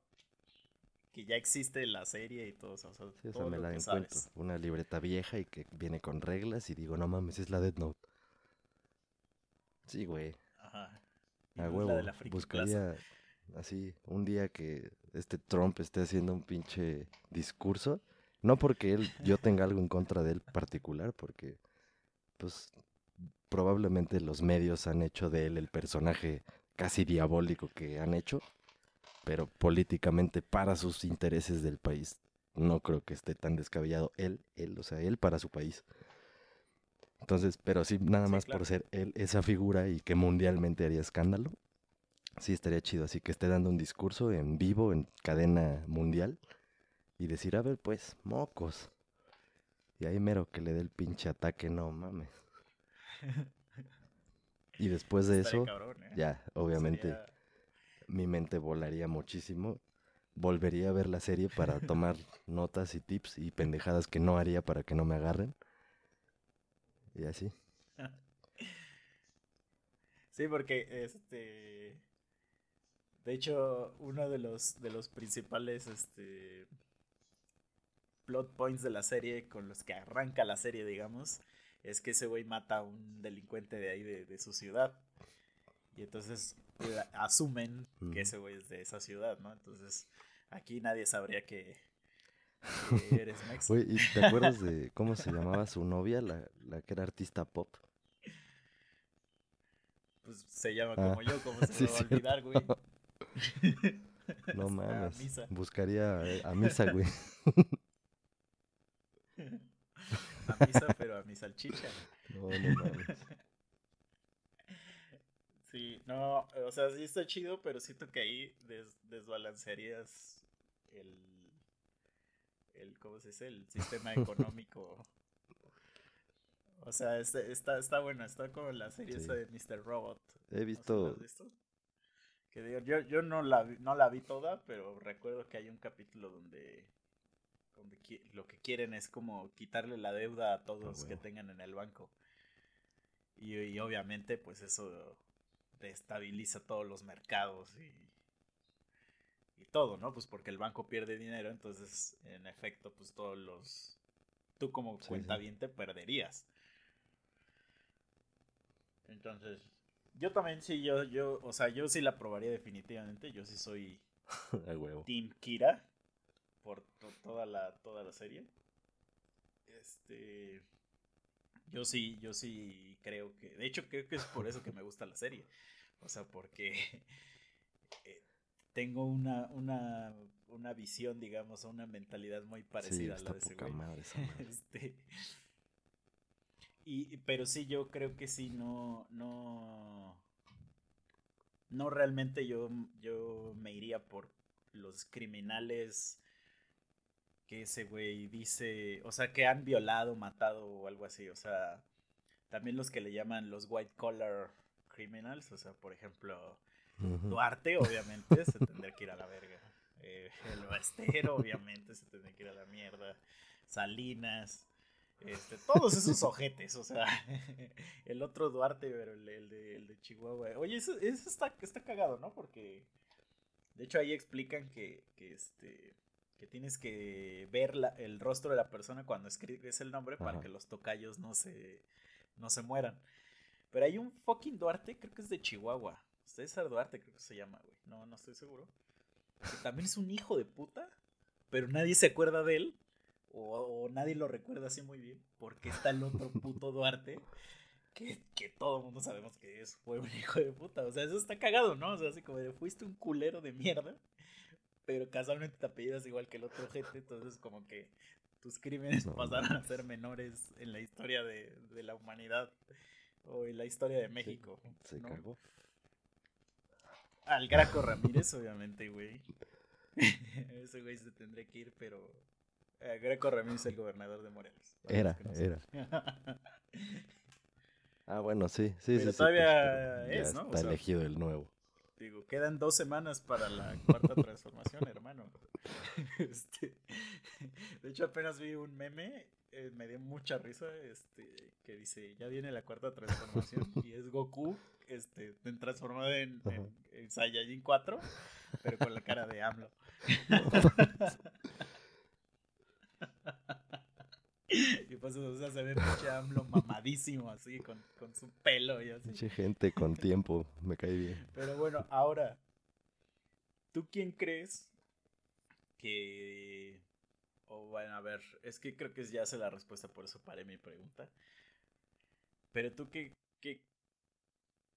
que ya existe la serie y todo eso. sí, o me la encuentro. Una libreta vieja y que viene con reglas y digo, no mames, es la Dead Note. Sí, güey. Ajá. A huevo. Buscaría así un día que este Trump esté haciendo un pinche discurso. No porque él, yo tenga algo en contra de él particular, porque pues probablemente los medios han hecho de él el personaje casi diabólico que han hecho, pero políticamente para sus intereses del país no creo que esté tan descabellado él, él, o sea, él para su país. Entonces, pero sí, nada más por ser él esa figura y que mundialmente haría escándalo, sí estaría chido. Así que esté dando un discurso en vivo, en cadena mundial, y decir, a ver, pues, mocos. Y ahí mero que le dé el pinche ataque, no mames. y después de eso, ¿eh? ya, obviamente, mi mente volaría muchísimo. Volvería a ver la serie para [LAUGHS] tomar notas y tips y pendejadas que no haría para que no me agarren. Y así. Sí, porque este. De hecho, uno de los, de los principales este, plot points de la serie, con los que arranca la serie, digamos, es que ese güey mata a un delincuente de ahí, de, su ciudad. Y entonces asumen que ese güey es de esa ciudad, ¿no? Entonces aquí nadie sabría que, eres [LAUGHS] Mex. Güey, ¿y te acuerdas de [LAUGHS] cómo se llamaba su novia, la, la que era artista pop? Pues se llama como ah, yo, ¿cómo [LAUGHS] se me va a olvidar, güey? No mames. Buscaría eh, a misa, güey. [LAUGHS] A misa, pero a mi salchicha. No, no mames. [LAUGHS] Sí, no, o sea, sí está chido, pero siento que ahí desbalancearías el, el, ¿cómo se dice? El sistema [LAUGHS] económico. O sea, este, está, está bueno, está como la serie esa de Mr. Robot. He visto, que digo, yo, yo no, la, no la vi toda, pero recuerdo que hay un capítulo donde, donde lo que quieren es como quitarle la deuda a todos ah, que tengan en el banco. Y, obviamente pues eso destabiliza todos los mercados y, y todo, ¿no? Pues porque el banco pierde dinero, entonces en efecto pues todos los... Tú como cuenta bien te perderías. Entonces, yo también sí, yo, yo, o sea, yo sí la probaría definitivamente. Yo sí soy [LAUGHS] Team Kira por toda la toda la serie. Este yo sí, yo sí creo que, de hecho creo que es por eso que me gusta la serie. O sea, porque eh, tengo una, una, una visión, digamos, una mentalidad muy parecida a la de ese güey. [LAUGHS] este, y, pero sí, yo creo que sí, no, no, no realmente yo, yo me iría por los criminales que ese güey dice, o sea, que han violado, matado o algo así, o sea, también los que le llaman los white collar criminals, o sea, por ejemplo, Duarte, obviamente, se tendría que ir a la verga. Eh, el Bastero, obviamente, se tendría que ir a la mierda. Salinas, este, todos esos ojetes, o sea, [LAUGHS] el otro Duarte, pero el, de, el de, Chihuahua. Oye, eso, está, está cagado, ¿no? Porque, de hecho, ahí explican que, que este que tienes que ver el rostro de la persona cuando escribes el nombre para que los tocayos no se, no se mueran. Pero hay un fucking Duarte, creo que es de Chihuahua. César Duarte creo que se llama, güey. No, no estoy seguro. Que también es un hijo de puta, pero nadie se acuerda de él o, nadie lo recuerda así muy bien, porque está el otro [LAUGHS] puto Duarte, que, que todo el mundo sabemos que es, fue un hijo de puta. O sea, eso está cagado, ¿no? O sea, así como de fuiste un culero de mierda, pero casualmente te apellidas igual que el otro gente, entonces como que tus crímenes No pasaron a ser menores en la historia de, de la humanidad o en la historia de México. Se ¿no? cagó. Al Graco [LAUGHS] Ramírez, obviamente, güey. [LAUGHS] Ese güey se tendría que ir, pero. eh, Greco Ramírez es el gobernador de Morelos. Era, no era. [LAUGHS] Ah, bueno, sí, sí, Pero sí. sí, todavía es, ¿no? O Está sea, elegido el nuevo. Digo, quedan dos semanas para la cuarta [LAUGHS] transformación, hermano. [LAUGHS] Este, de hecho, apenas vi un meme, eh, me dio mucha risa, este, que dice, ya viene la cuarta transformación, y es Goku, este, transformado en, en, en Saiyajin 4, pero con la cara de AMLO. [LAUGHS] [LAUGHS] y pues, o sea, se ve pinche AMLO mamadísimo, así, con, con su pelo y así. Mucha gente con tiempo, me cae bien. Pero bueno, ahora, ¿tú quién crees que... O bueno, a ver, es que creo que ya sé la respuesta, por eso paré mi pregunta. Pero tú qué... qué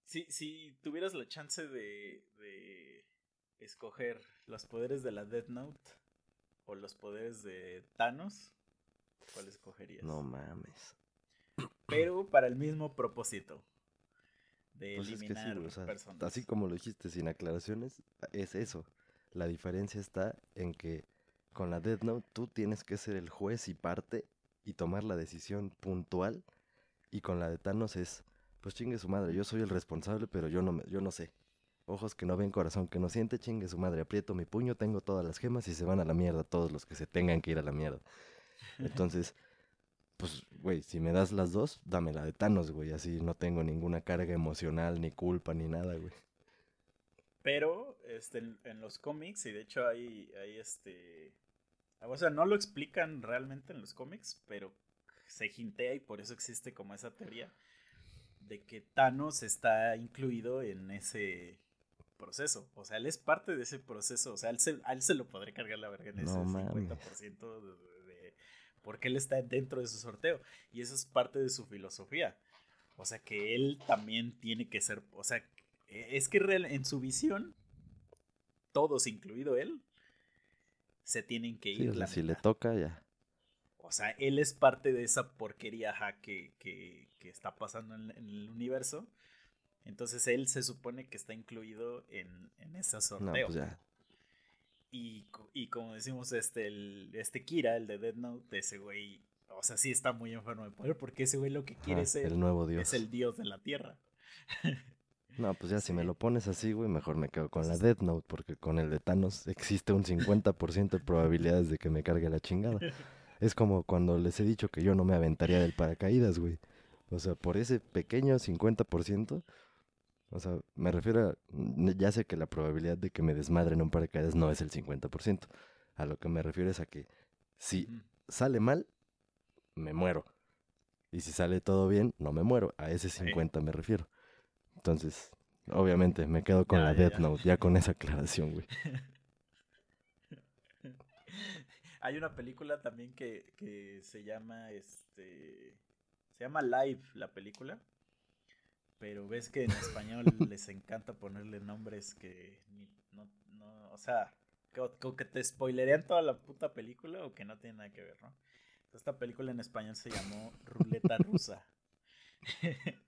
si, si tuvieras la chance de, de escoger los poderes de la Death Note o los poderes de Thanos, ¿cuál escogerías? No mames. Pero para el mismo propósito. De Pues es que sí, eliminar o sea, personas. así como lo dijiste sin aclaraciones, es eso. La diferencia está en que con la Death Note tú tienes que ser el juez y parte y tomar la decisión puntual y con la de Thanos es, pues chingue su madre, yo soy el responsable, pero yo no me, yo no sé. Ojos que no ven, corazón que no siente, chingue su madre, aprieto mi puño, tengo todas las gemas y se van a la mierda todos los que se tengan que ir a la mierda. [LAUGHS] Entonces, pues, güey, si me das las dos, dame la de Thanos, güey. Así no tengo ninguna carga emocional, ni culpa, ni nada, güey. Pero este, en, los cómics, y de hecho hay, hay este... O sea, no lo explican realmente en los cómics, pero se hintea y por eso existe como esa teoría de que Thanos está incluido en ese proceso. O sea, él es parte de ese proceso. O sea, él se, a él se lo podría cargar la verga en No ese mames. 50% de, de- porque él está dentro de su sorteo. Y eso es parte de su filosofía. O sea, que él también tiene que ser, o sea, e- es que en su visión, todos, incluido él, se tienen que Sí, ir. o sea, la si le toca, ya. O sea, él es parte de esa porquería ajá, que, que, que está pasando en, en el universo. Entonces él se supone que está incluido en, en ese No, sorteo. pues ya. Y, y como decimos, este, el, este Kira, el de Dead Note, ese güey, o sea, sí está muy enfermo de poder porque ese güey lo que quiere Ajá, ser el nuevo dios. es el dios de la tierra. [LAUGHS] No, pues ya si me lo pones así, güey, mejor me quedo con la Entonces- Death Note, porque con el de Thanos existe un 50% de probabilidades de que me cargue la chingada. [LAUGHS] Es como cuando les he dicho que yo no me aventaría del paracaídas, güey. O sea, por ese pequeño 50%, o sea, me refiero a, ya sé que la probabilidad de que me desmadren un paracaídas no es el 50%. A lo que me refiero es a que si sale mal, me muero. Y si sale todo bien, no me muero. A ese Sí. 50 me refiero. Entonces, obviamente, me quedo con Ya, la ya, Death ya. Note, ya con esa aclaración, güey. [LAUGHS] Hay una película también que, que se llama este se llama Live la película. Pero ves que en español [LAUGHS] les encanta ponerle nombres que ni- no, no, o sea, que, o que te spoilerean toda la puta película o que no tienen nada que ver, ¿no? Esta película en español se llamó Ruleta Rusa. [LAUGHS]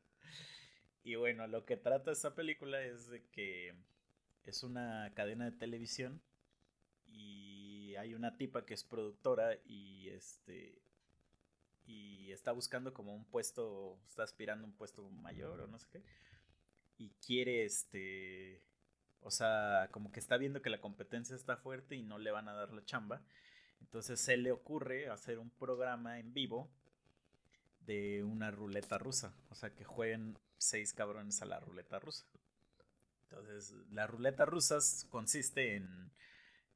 y bueno, lo que trata esta película es de que es una cadena de televisión y hay una tipa que es productora y este y está buscando como un puesto, está aspirando a un puesto mayor o no sé qué y quiere este o sea, como que está viendo que la competencia está fuerte y no le van a dar la chamba. Entonces se le ocurre hacer un programa en vivo de una ruleta rusa, o sea, que jueguen seis cabrones a la ruleta rusa. Entonces, la ruleta rusa consiste en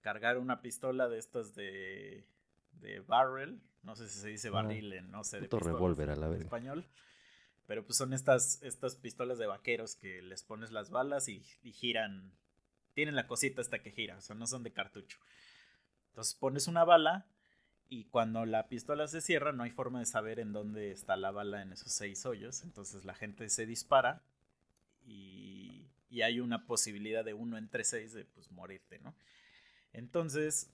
cargar una pistola de estas de, de barrel. No sé si se dice barril en, no sé, de pistolas revólver a la en verga. español. Pero pues son estas, estas pistolas de vaqueros que les pones las balas y, y giran. Tienen la cosita hasta que gira, o sea, no son de cartucho. Entonces pones una bala y cuando la pistola se cierra no hay forma de saber en dónde está la bala en esos seis hoyos. Entonces la gente se dispara y, y hay una posibilidad de uno entre seis de pues morirte, ¿no? Entonces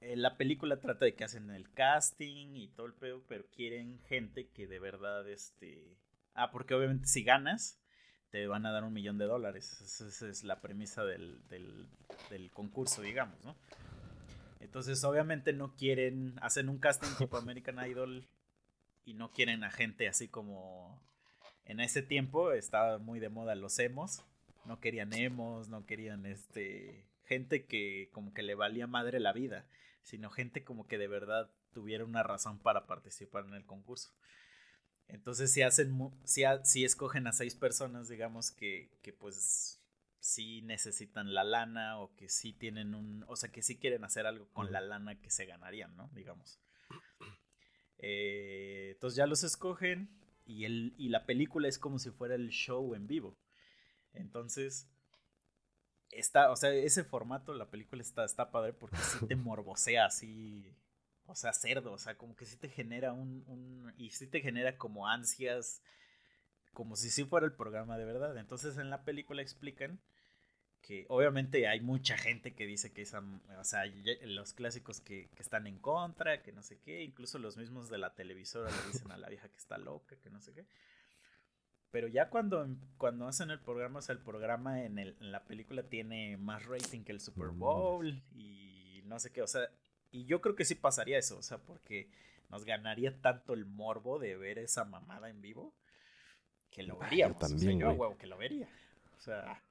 eh, la película trata de que hacen el casting y todo el pedo, pero quieren gente que de verdad, este... Ah, porque obviamente si ganas, te van a dar un millón de dólares. Esa es la premisa del, del, del concurso, digamos, ¿no? Entonces, obviamente no quieren, hacen un casting tipo [LAUGHS] American Idol y no quieren a gente así como en ese tiempo estaba muy de moda los emos, no querían emos, no querían este gente que como que le valía madre la vida, sino gente como que de verdad tuviera una razón para participar en el concurso. Entonces si hacen, si, si escogen a seis personas, digamos que, que pues sí necesitan la lana o que sí tienen un, o sea que sí quieren hacer algo con la lana que se ganarían, ¿no? Digamos. Eh, entonces ya los escogen y, el, y la película es como si fuera el show en vivo. Entonces, está, o sea, ese formato, la película está, está padre porque sí te [LAUGHS] morbosea así, o sea, cerdo, o sea, como que sí te genera un, un y sí te genera como ansias, como si sí fuera el programa de verdad. Entonces en la película explican que obviamente hay mucha gente que dice que esa, o sea, los clásicos que, que, están en contra, que no sé qué, incluso los mismos de la televisora le dicen a la vieja que está loca, que no sé qué. Pero ya cuando, cuando hacen el programa, o sea, el programa en, el, en la película tiene más rating que el Super Bowl y no sé qué, o sea, y yo creo que sí pasaría eso, o sea, porque nos ganaría tanto el morbo de ver esa mamada en vivo que lo veríamos. también, o sea, yo, que lo vería. O sea,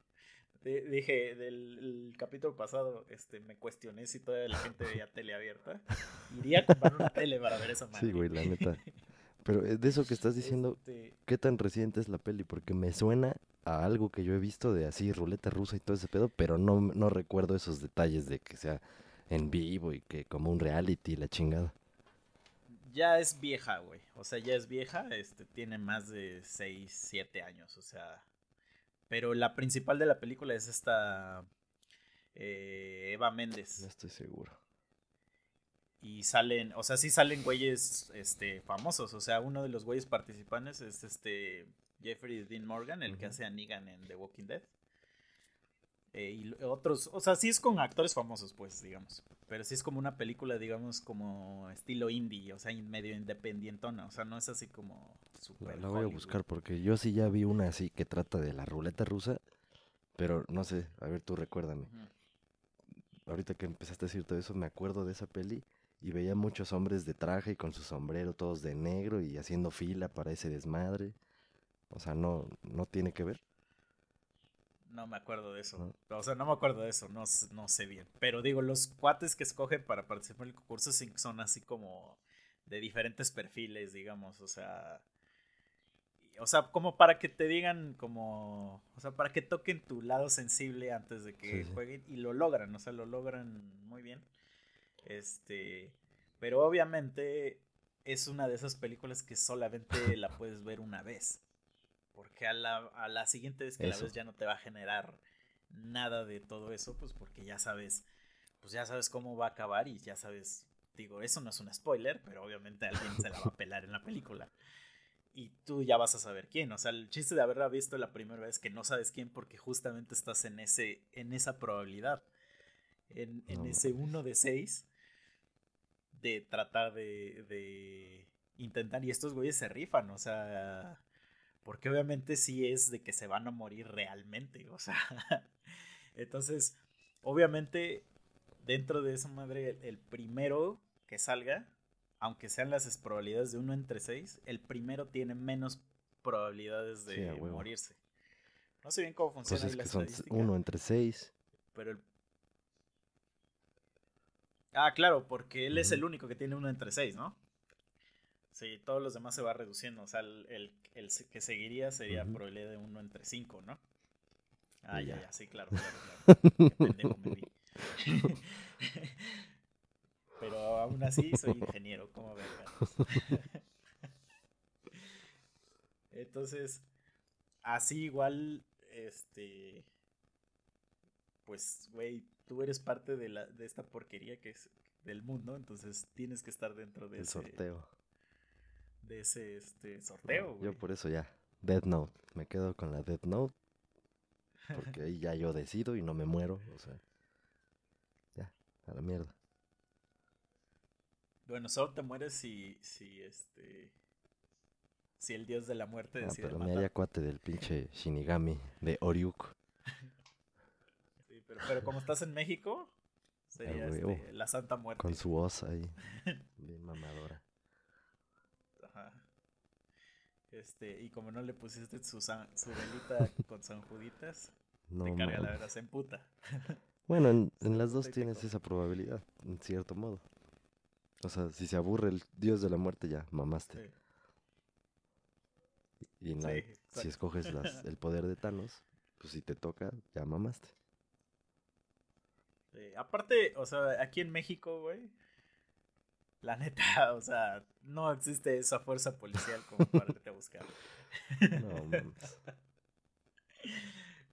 dije del capítulo pasado, este, me cuestioné si toda la gente veía [LAUGHS] tele abierta. Iría a comprar una tele para ver esa madre. Sí, güey, la neta. [LAUGHS] Pero eh, de eso que estás diciendo, este ¿qué tan reciente es la peli? Porque me suena a algo que yo he visto de así, ruleta rusa y todo ese pedo, pero no, no recuerdo esos detalles de que sea en vivo y que como un reality, la chingada. Ya es vieja, güey. O sea, ya es vieja, este, tiene más de 6, 7 años, o sea, pero la principal de la película es esta eh, Eva Méndez. No estoy seguro. Y salen, o sea, sí salen güeyes este, famosos. O sea, uno de los güeyes participantes es este Jeffrey Dean Morgan, el que hace a Negan en The Walking Dead. Eh, y otros, o sea, sí es con actores famosos, pues, digamos. Pero sí es como una película, digamos, como estilo indie, o sea, medio independientona. O sea, no es así como super. La, voy a buscar porque yo sí ya vi una así que trata de la ruleta rusa. Pero no sé, a ver, tú recuérdame. Ahorita que empezaste a decir todo eso, me acuerdo de esa peli y veía muchos hombres de traje y con su sombrero, todos de negro y haciendo fila para ese desmadre. O sea, no, no tiene que ver. No me acuerdo de eso. O sea, no me acuerdo de eso, no, no sé bien. Pero digo, los cuates que escogen para participar en el concurso son así como de diferentes perfiles, digamos. O sea, o sea, como para que te digan como, o sea, para que toquen tu lado sensible antes de que jueguen y lo logran, o sea, lo logran muy bien. Este, pero obviamente es una de esas películas que solamente la puedes ver una vez. Porque a la, a la siguiente vez que la ves ya no te va a generar nada de todo eso, pues porque ya sabes, pues ya sabes cómo va a acabar y ya sabes, digo, eso no es un spoiler, pero obviamente alguien se la va a pelar en la película. Y tú ya vas a saber quién. O sea, el chiste de haberla visto la primera vez que no sabes quién porque justamente estás en ese, en esa probabilidad. En, en ese uno de seis de tratar de, de intentar. Y estos güeyes se rifan, o sea porque obviamente sí es de que se van a morir realmente, o sea. [LAUGHS] Entonces, obviamente, dentro de esa madre, el primero que salga, aunque sean las probabilidades de uno entre seis, el primero tiene menos probabilidades de morirse. No sé bien cómo pues funciona pues es que son uno entre seis. Pero el... Ah, claro, porque él es el único que tiene uno entre seis, ¿no? Sí, todos los demás se va reduciendo. O sea, el, el, que seguiría sería probabilidad de uno entre cinco, ¿no? Ah, ya, ya, sí, claro, [LAUGHS] claro, claro. [LAUGHS] Pero aún así soy ingeniero, ¿cómo ver? [LAUGHS] Entonces, así igual, este, pues, güey, tú eres parte de, la, de esta porquería que es del mundo, entonces tienes que estar dentro de El sorteo de ese este, sorteo. yo por eso ya, Dead Note, me quedo con la Dead Note, porque ahí ya yo decido y no me muero, o sea, ya, a la mierda. Bueno, solo te mueres si, si este, si el dios de la muerte Ah, decide pero me matar. haría cuate del pinche Shinigami de Oriuk. [LAUGHS] Pero, como estás en México, sería huevo. este, la Santa Muerte. Con su voz ahí. [LAUGHS] Bien mamadora. Ajá. Este, y como no le pusiste su, san- su velita con San Juditas, No te carga la verdad, se emputa. Bueno, en, [LAUGHS] en las dos tienes esa probabilidad, en cierto modo. O sea, si se aburre el dios de la muerte, ya, mamaste. Sí, Y en la- sí, si escoges las- el poder de [LAUGHS] Thanos, pues si te toca, ya mamaste. Sí. Aparte, o sea, aquí en México, güey, la neta, [LAUGHS] o sea, no existe esa fuerza policial como para irte a buscar. No.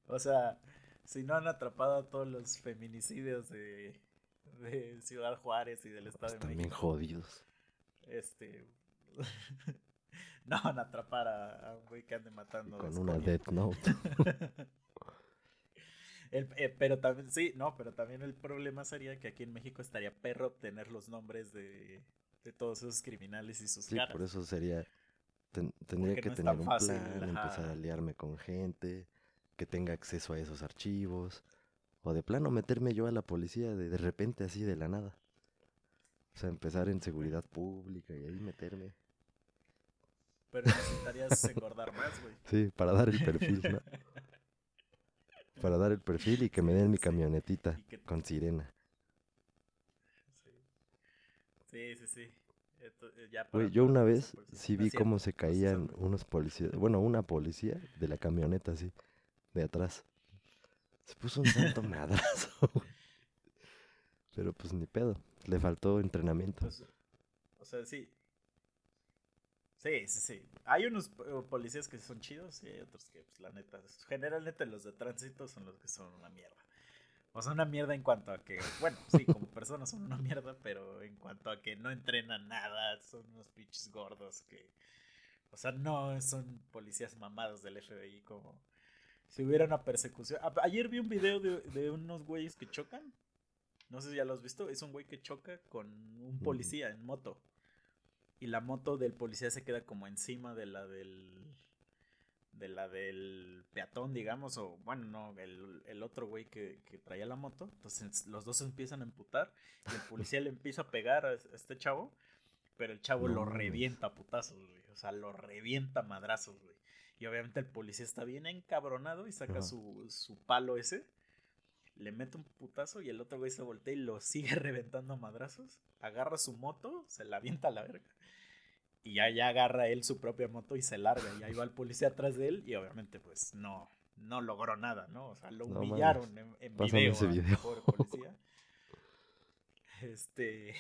O sea, si no han atrapado a todos los feminicidios de, de Ciudad Juárez y del Estado Están de México, jodidos. este [LAUGHS] no van a atrapar a, a un güey que ande matando Con de una. Death Note. [LAUGHS] El- eh, pero también sí no pero también el problema sería que aquí en México estaría perro obtener los nombres de, de todos esos criminales y sus Sí, caras por eso sería. ten- tendría Porque que no tener un fácil, plan, empezar a aliarme con gente, que tenga acceso a esos archivos. O de plano meterme yo a la policía de, de repente así de la nada. O sea, empezar en seguridad pública y ahí meterme. pero necesitarías engordar más güey [LAUGHS] Sí, para dar el perfil, ¿no? [LAUGHS] Para dar el perfil y que me den mi camionetita que- con sirena. sí sí sí. Esto, eh, ya para Güey, yo una vez sí vi cómo se caían unos policías, bueno, una policía de la camioneta así, de atrás. Se puso un santo [LAUGHS] madrazo. Pero pues ni pedo, le faltó entrenamiento. Pues, o sea, sí. Sí, sí, sí. Hay unos eh, policías que son chidos y hay otros que, pues, la neta, generalmente los de tránsito son los que son una mierda. O sea, una mierda en cuanto a que, bueno, sí, como personas son una mierda, pero en cuanto a que no entrenan nada, son unos pinches gordos que, o sea, no son policías mamados del FBI como si hubiera una persecución. Ayer vi un video de, de unos güeyes que chocan. No sé si ya lo has visto. Es un güey que choca con un policía en moto. Y la moto del policía se queda como encima de la del. De la del peatón, digamos. O bueno, no, el, el otro güey que, que traía la moto. Entonces los dos se empiezan a emputar. Y el policía le empieza a pegar a este chavo. Pero el chavo No lo revienta a putazos, güey. O sea, lo revienta a madrazos, güey. Y obviamente el policía está bien encabronado y saca su, su palo ese. Le mete un putazo y el otro güey se voltea y lo sigue [LAUGHS] reventando a madrazos. Agarra su moto, se la avienta a la verga. Y ya, ya agarra él su propia moto y se larga. Y ahí va el policía atrás de él. Y obviamente, pues no, no logró nada, ¿no? O sea, lo No humillaron en, video. ese al video. pobre policía. [LAUGHS] Este,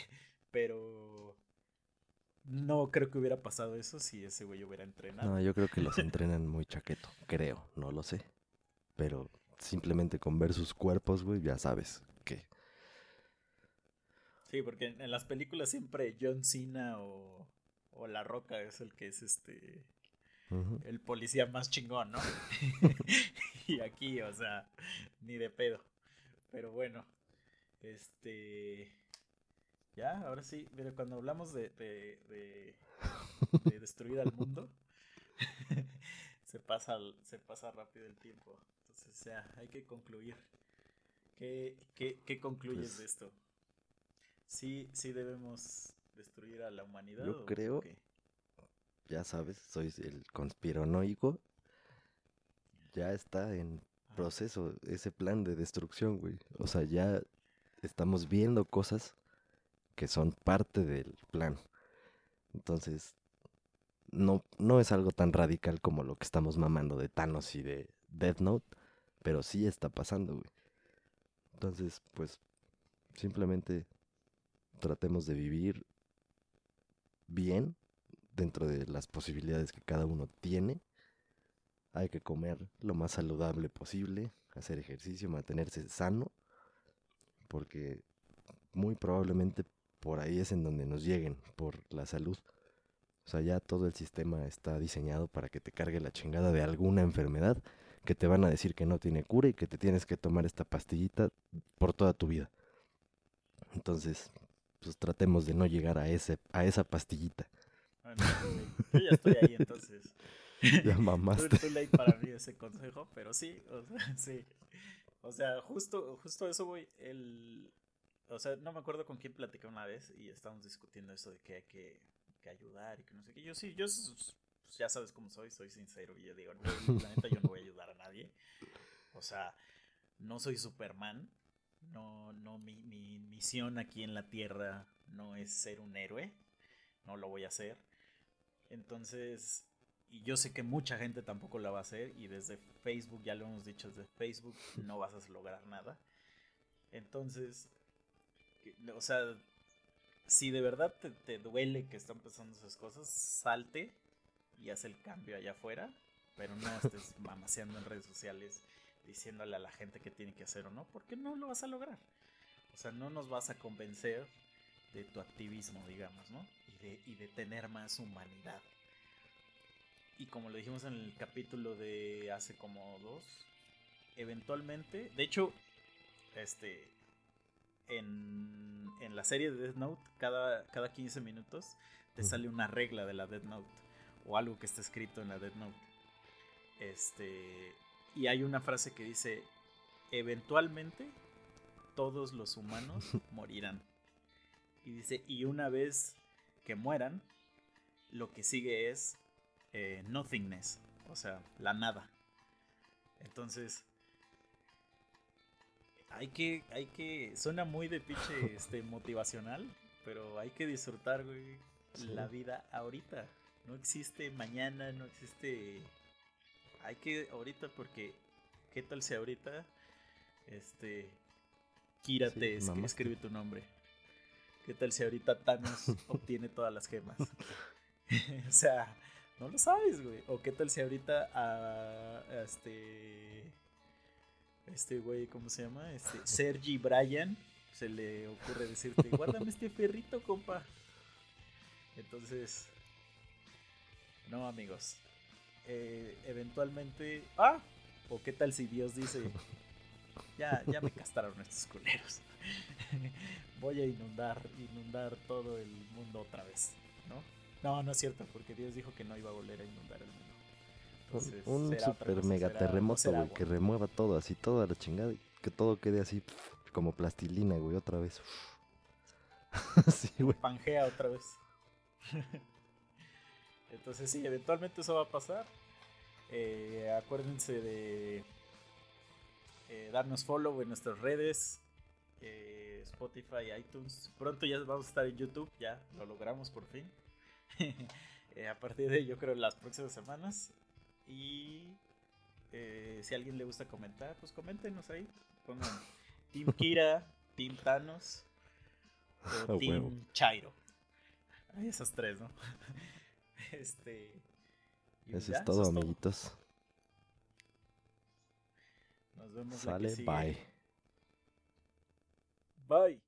pero no creo que hubiera pasado eso si ese güey hubiera entrenado. No, yo creo que los entrenan muy chaqueto, creo, no lo sé. Pero simplemente con ver sus cuerpos, güey, ya sabes que Sí, porque en, en las películas siempre John Cena o, o La Roca es el que es este el policía más chingón, ¿no? [LAUGHS] y aquí, o sea, ni de pedo. Pero bueno, este. Ya, ahora sí, mira, cuando hablamos de, de, de, de destruir al mundo, [LAUGHS] se, pasa, se pasa rápido el tiempo. Entonces, ya, hay que concluir. ¿Qué, qué, qué concluyes Pues- de esto? ¿Sí, ¿Sí debemos destruir a la humanidad? Yo o creo- qué? ya sabes, soy el conspiranoico. Ya está en Ajá. proceso ese plan de destrucción, güey. O sea, ya estamos viendo cosas que son parte del plan. Entonces, no, no es algo tan radical como lo que estamos mamando de Thanos y de Death Note, pero sí está pasando, güey. Entonces, pues, simplemente tratemos de vivir bien dentro de las posibilidades que cada uno tiene. Hay que comer lo más saludable posible, hacer ejercicio, mantenerse sano, porque muy probablemente por ahí es en donde nos lleguen, por la salud. O sea, ya todo el sistema está diseñado para que te cargue la chingada de alguna enfermedad que te van a decir que no tiene cura y que te tienes que tomar esta pastillita por toda tu vida. Entonces, pues tratemos de no llegar a, ese, a esa pastillita. Bueno, ok. yo ya estoy ahí entonces. [LAUGHS] Ya mamaste. too late para mí ese consejo, pero sí, o sea, [LAUGHS] sí. O sea, justo, justo eso, güey, el... O sea, no me acuerdo con quién platicé una vez y estábamos discutiendo eso de que hay que, que ayudar y que no sé qué. Yo sí, yo pues, ya sabes cómo soy, soy sincero y yo digo, no, [LAUGHS] la neta yo no voy a ayudar a nadie. O sea, no soy Superman. No, no, mi, mi misión aquí en la Tierra no es ser un héroe. No lo voy a hacer. Entonces, y yo sé que mucha gente tampoco la va a hacer. Y desde Facebook, ya lo hemos dicho, desde Facebook [LAUGHS] no vas a lograr nada. Entonces, o sea, si de verdad te, te duele que están pasando esas cosas, salte y haz el cambio allá afuera. Pero no estés [LAUGHS] mamaseando en redes sociales diciéndole a la gente que tiene que hacer o no, porque no lo vas a lograr. O sea, no nos vas a convencer de tu activismo, digamos, ¿no? Y de, y de tener más humanidad. Y como lo dijimos en el capítulo de hace como dos, eventualmente, de hecho, este, en, en la serie de Death Note, cada, cada 15 minutos te sale una regla de la Death Note o algo que está escrito en la Death Note. Este, y hay una frase que dice, eventualmente todos los humanos [LAUGHS] morirán. Y dice, y una vez que mueran, lo que sigue es eh, nothingness, o sea, la nada. Entonces, hay que, hay que, suena muy de pinche [LAUGHS] este, motivacional, pero hay que disfrutar, güey, Sí. la vida ahorita. No existe mañana, no existe... Hay que ahorita porque, ¿qué tal si ahorita, este, Kira Sí, te es- mamaste. escribe tu nombre? ¿Qué tal si ahorita Thanos [LAUGHS] obtiene todas las gemas? [LAUGHS] o sea, no lo sabes, güey. O qué tal si ahorita a, a este este güey, ¿cómo se llama? Este Sergi Bryan se le ocurre decirte, "Guárdame este [LAUGHS] ferrito, compa." Entonces, no, amigos. Eh, eventualmente, ah, o qué tal si Dios dice, [LAUGHS] ya, ya me castraron estos culeros. [LAUGHS] Voy a inundar, inundar todo el mundo otra vez, ¿no? No, no es cierto, porque Dios dijo que no iba a volver a inundar el mundo. Entonces, Un, será super cosa, mega será- terremoto, güey, que remueva todo, así toda la chingada, y que todo quede así como plastilina, güey, otra vez. [LAUGHS] sí, güey. Pangea otra vez. Entonces sí, eventualmente eso va a pasar. Eh, acuérdense de eh, darnos follow en nuestras redes. eh, Spotify, iTunes. Pronto ya vamos a estar en YouTube. Ya lo logramos por fin. [LAUGHS] A partir de yo creo las próximas semanas. Y si a alguien le gusta comentar, pues coméntenos ahí. Pongan [LAUGHS] Team Kira, Team Thanos o Team. Chairo. Hay esas tres, ¿no? Este. y Eso ya, es todo, amiguitos. Nos vemos la que Sale, sigue. bye. Bye.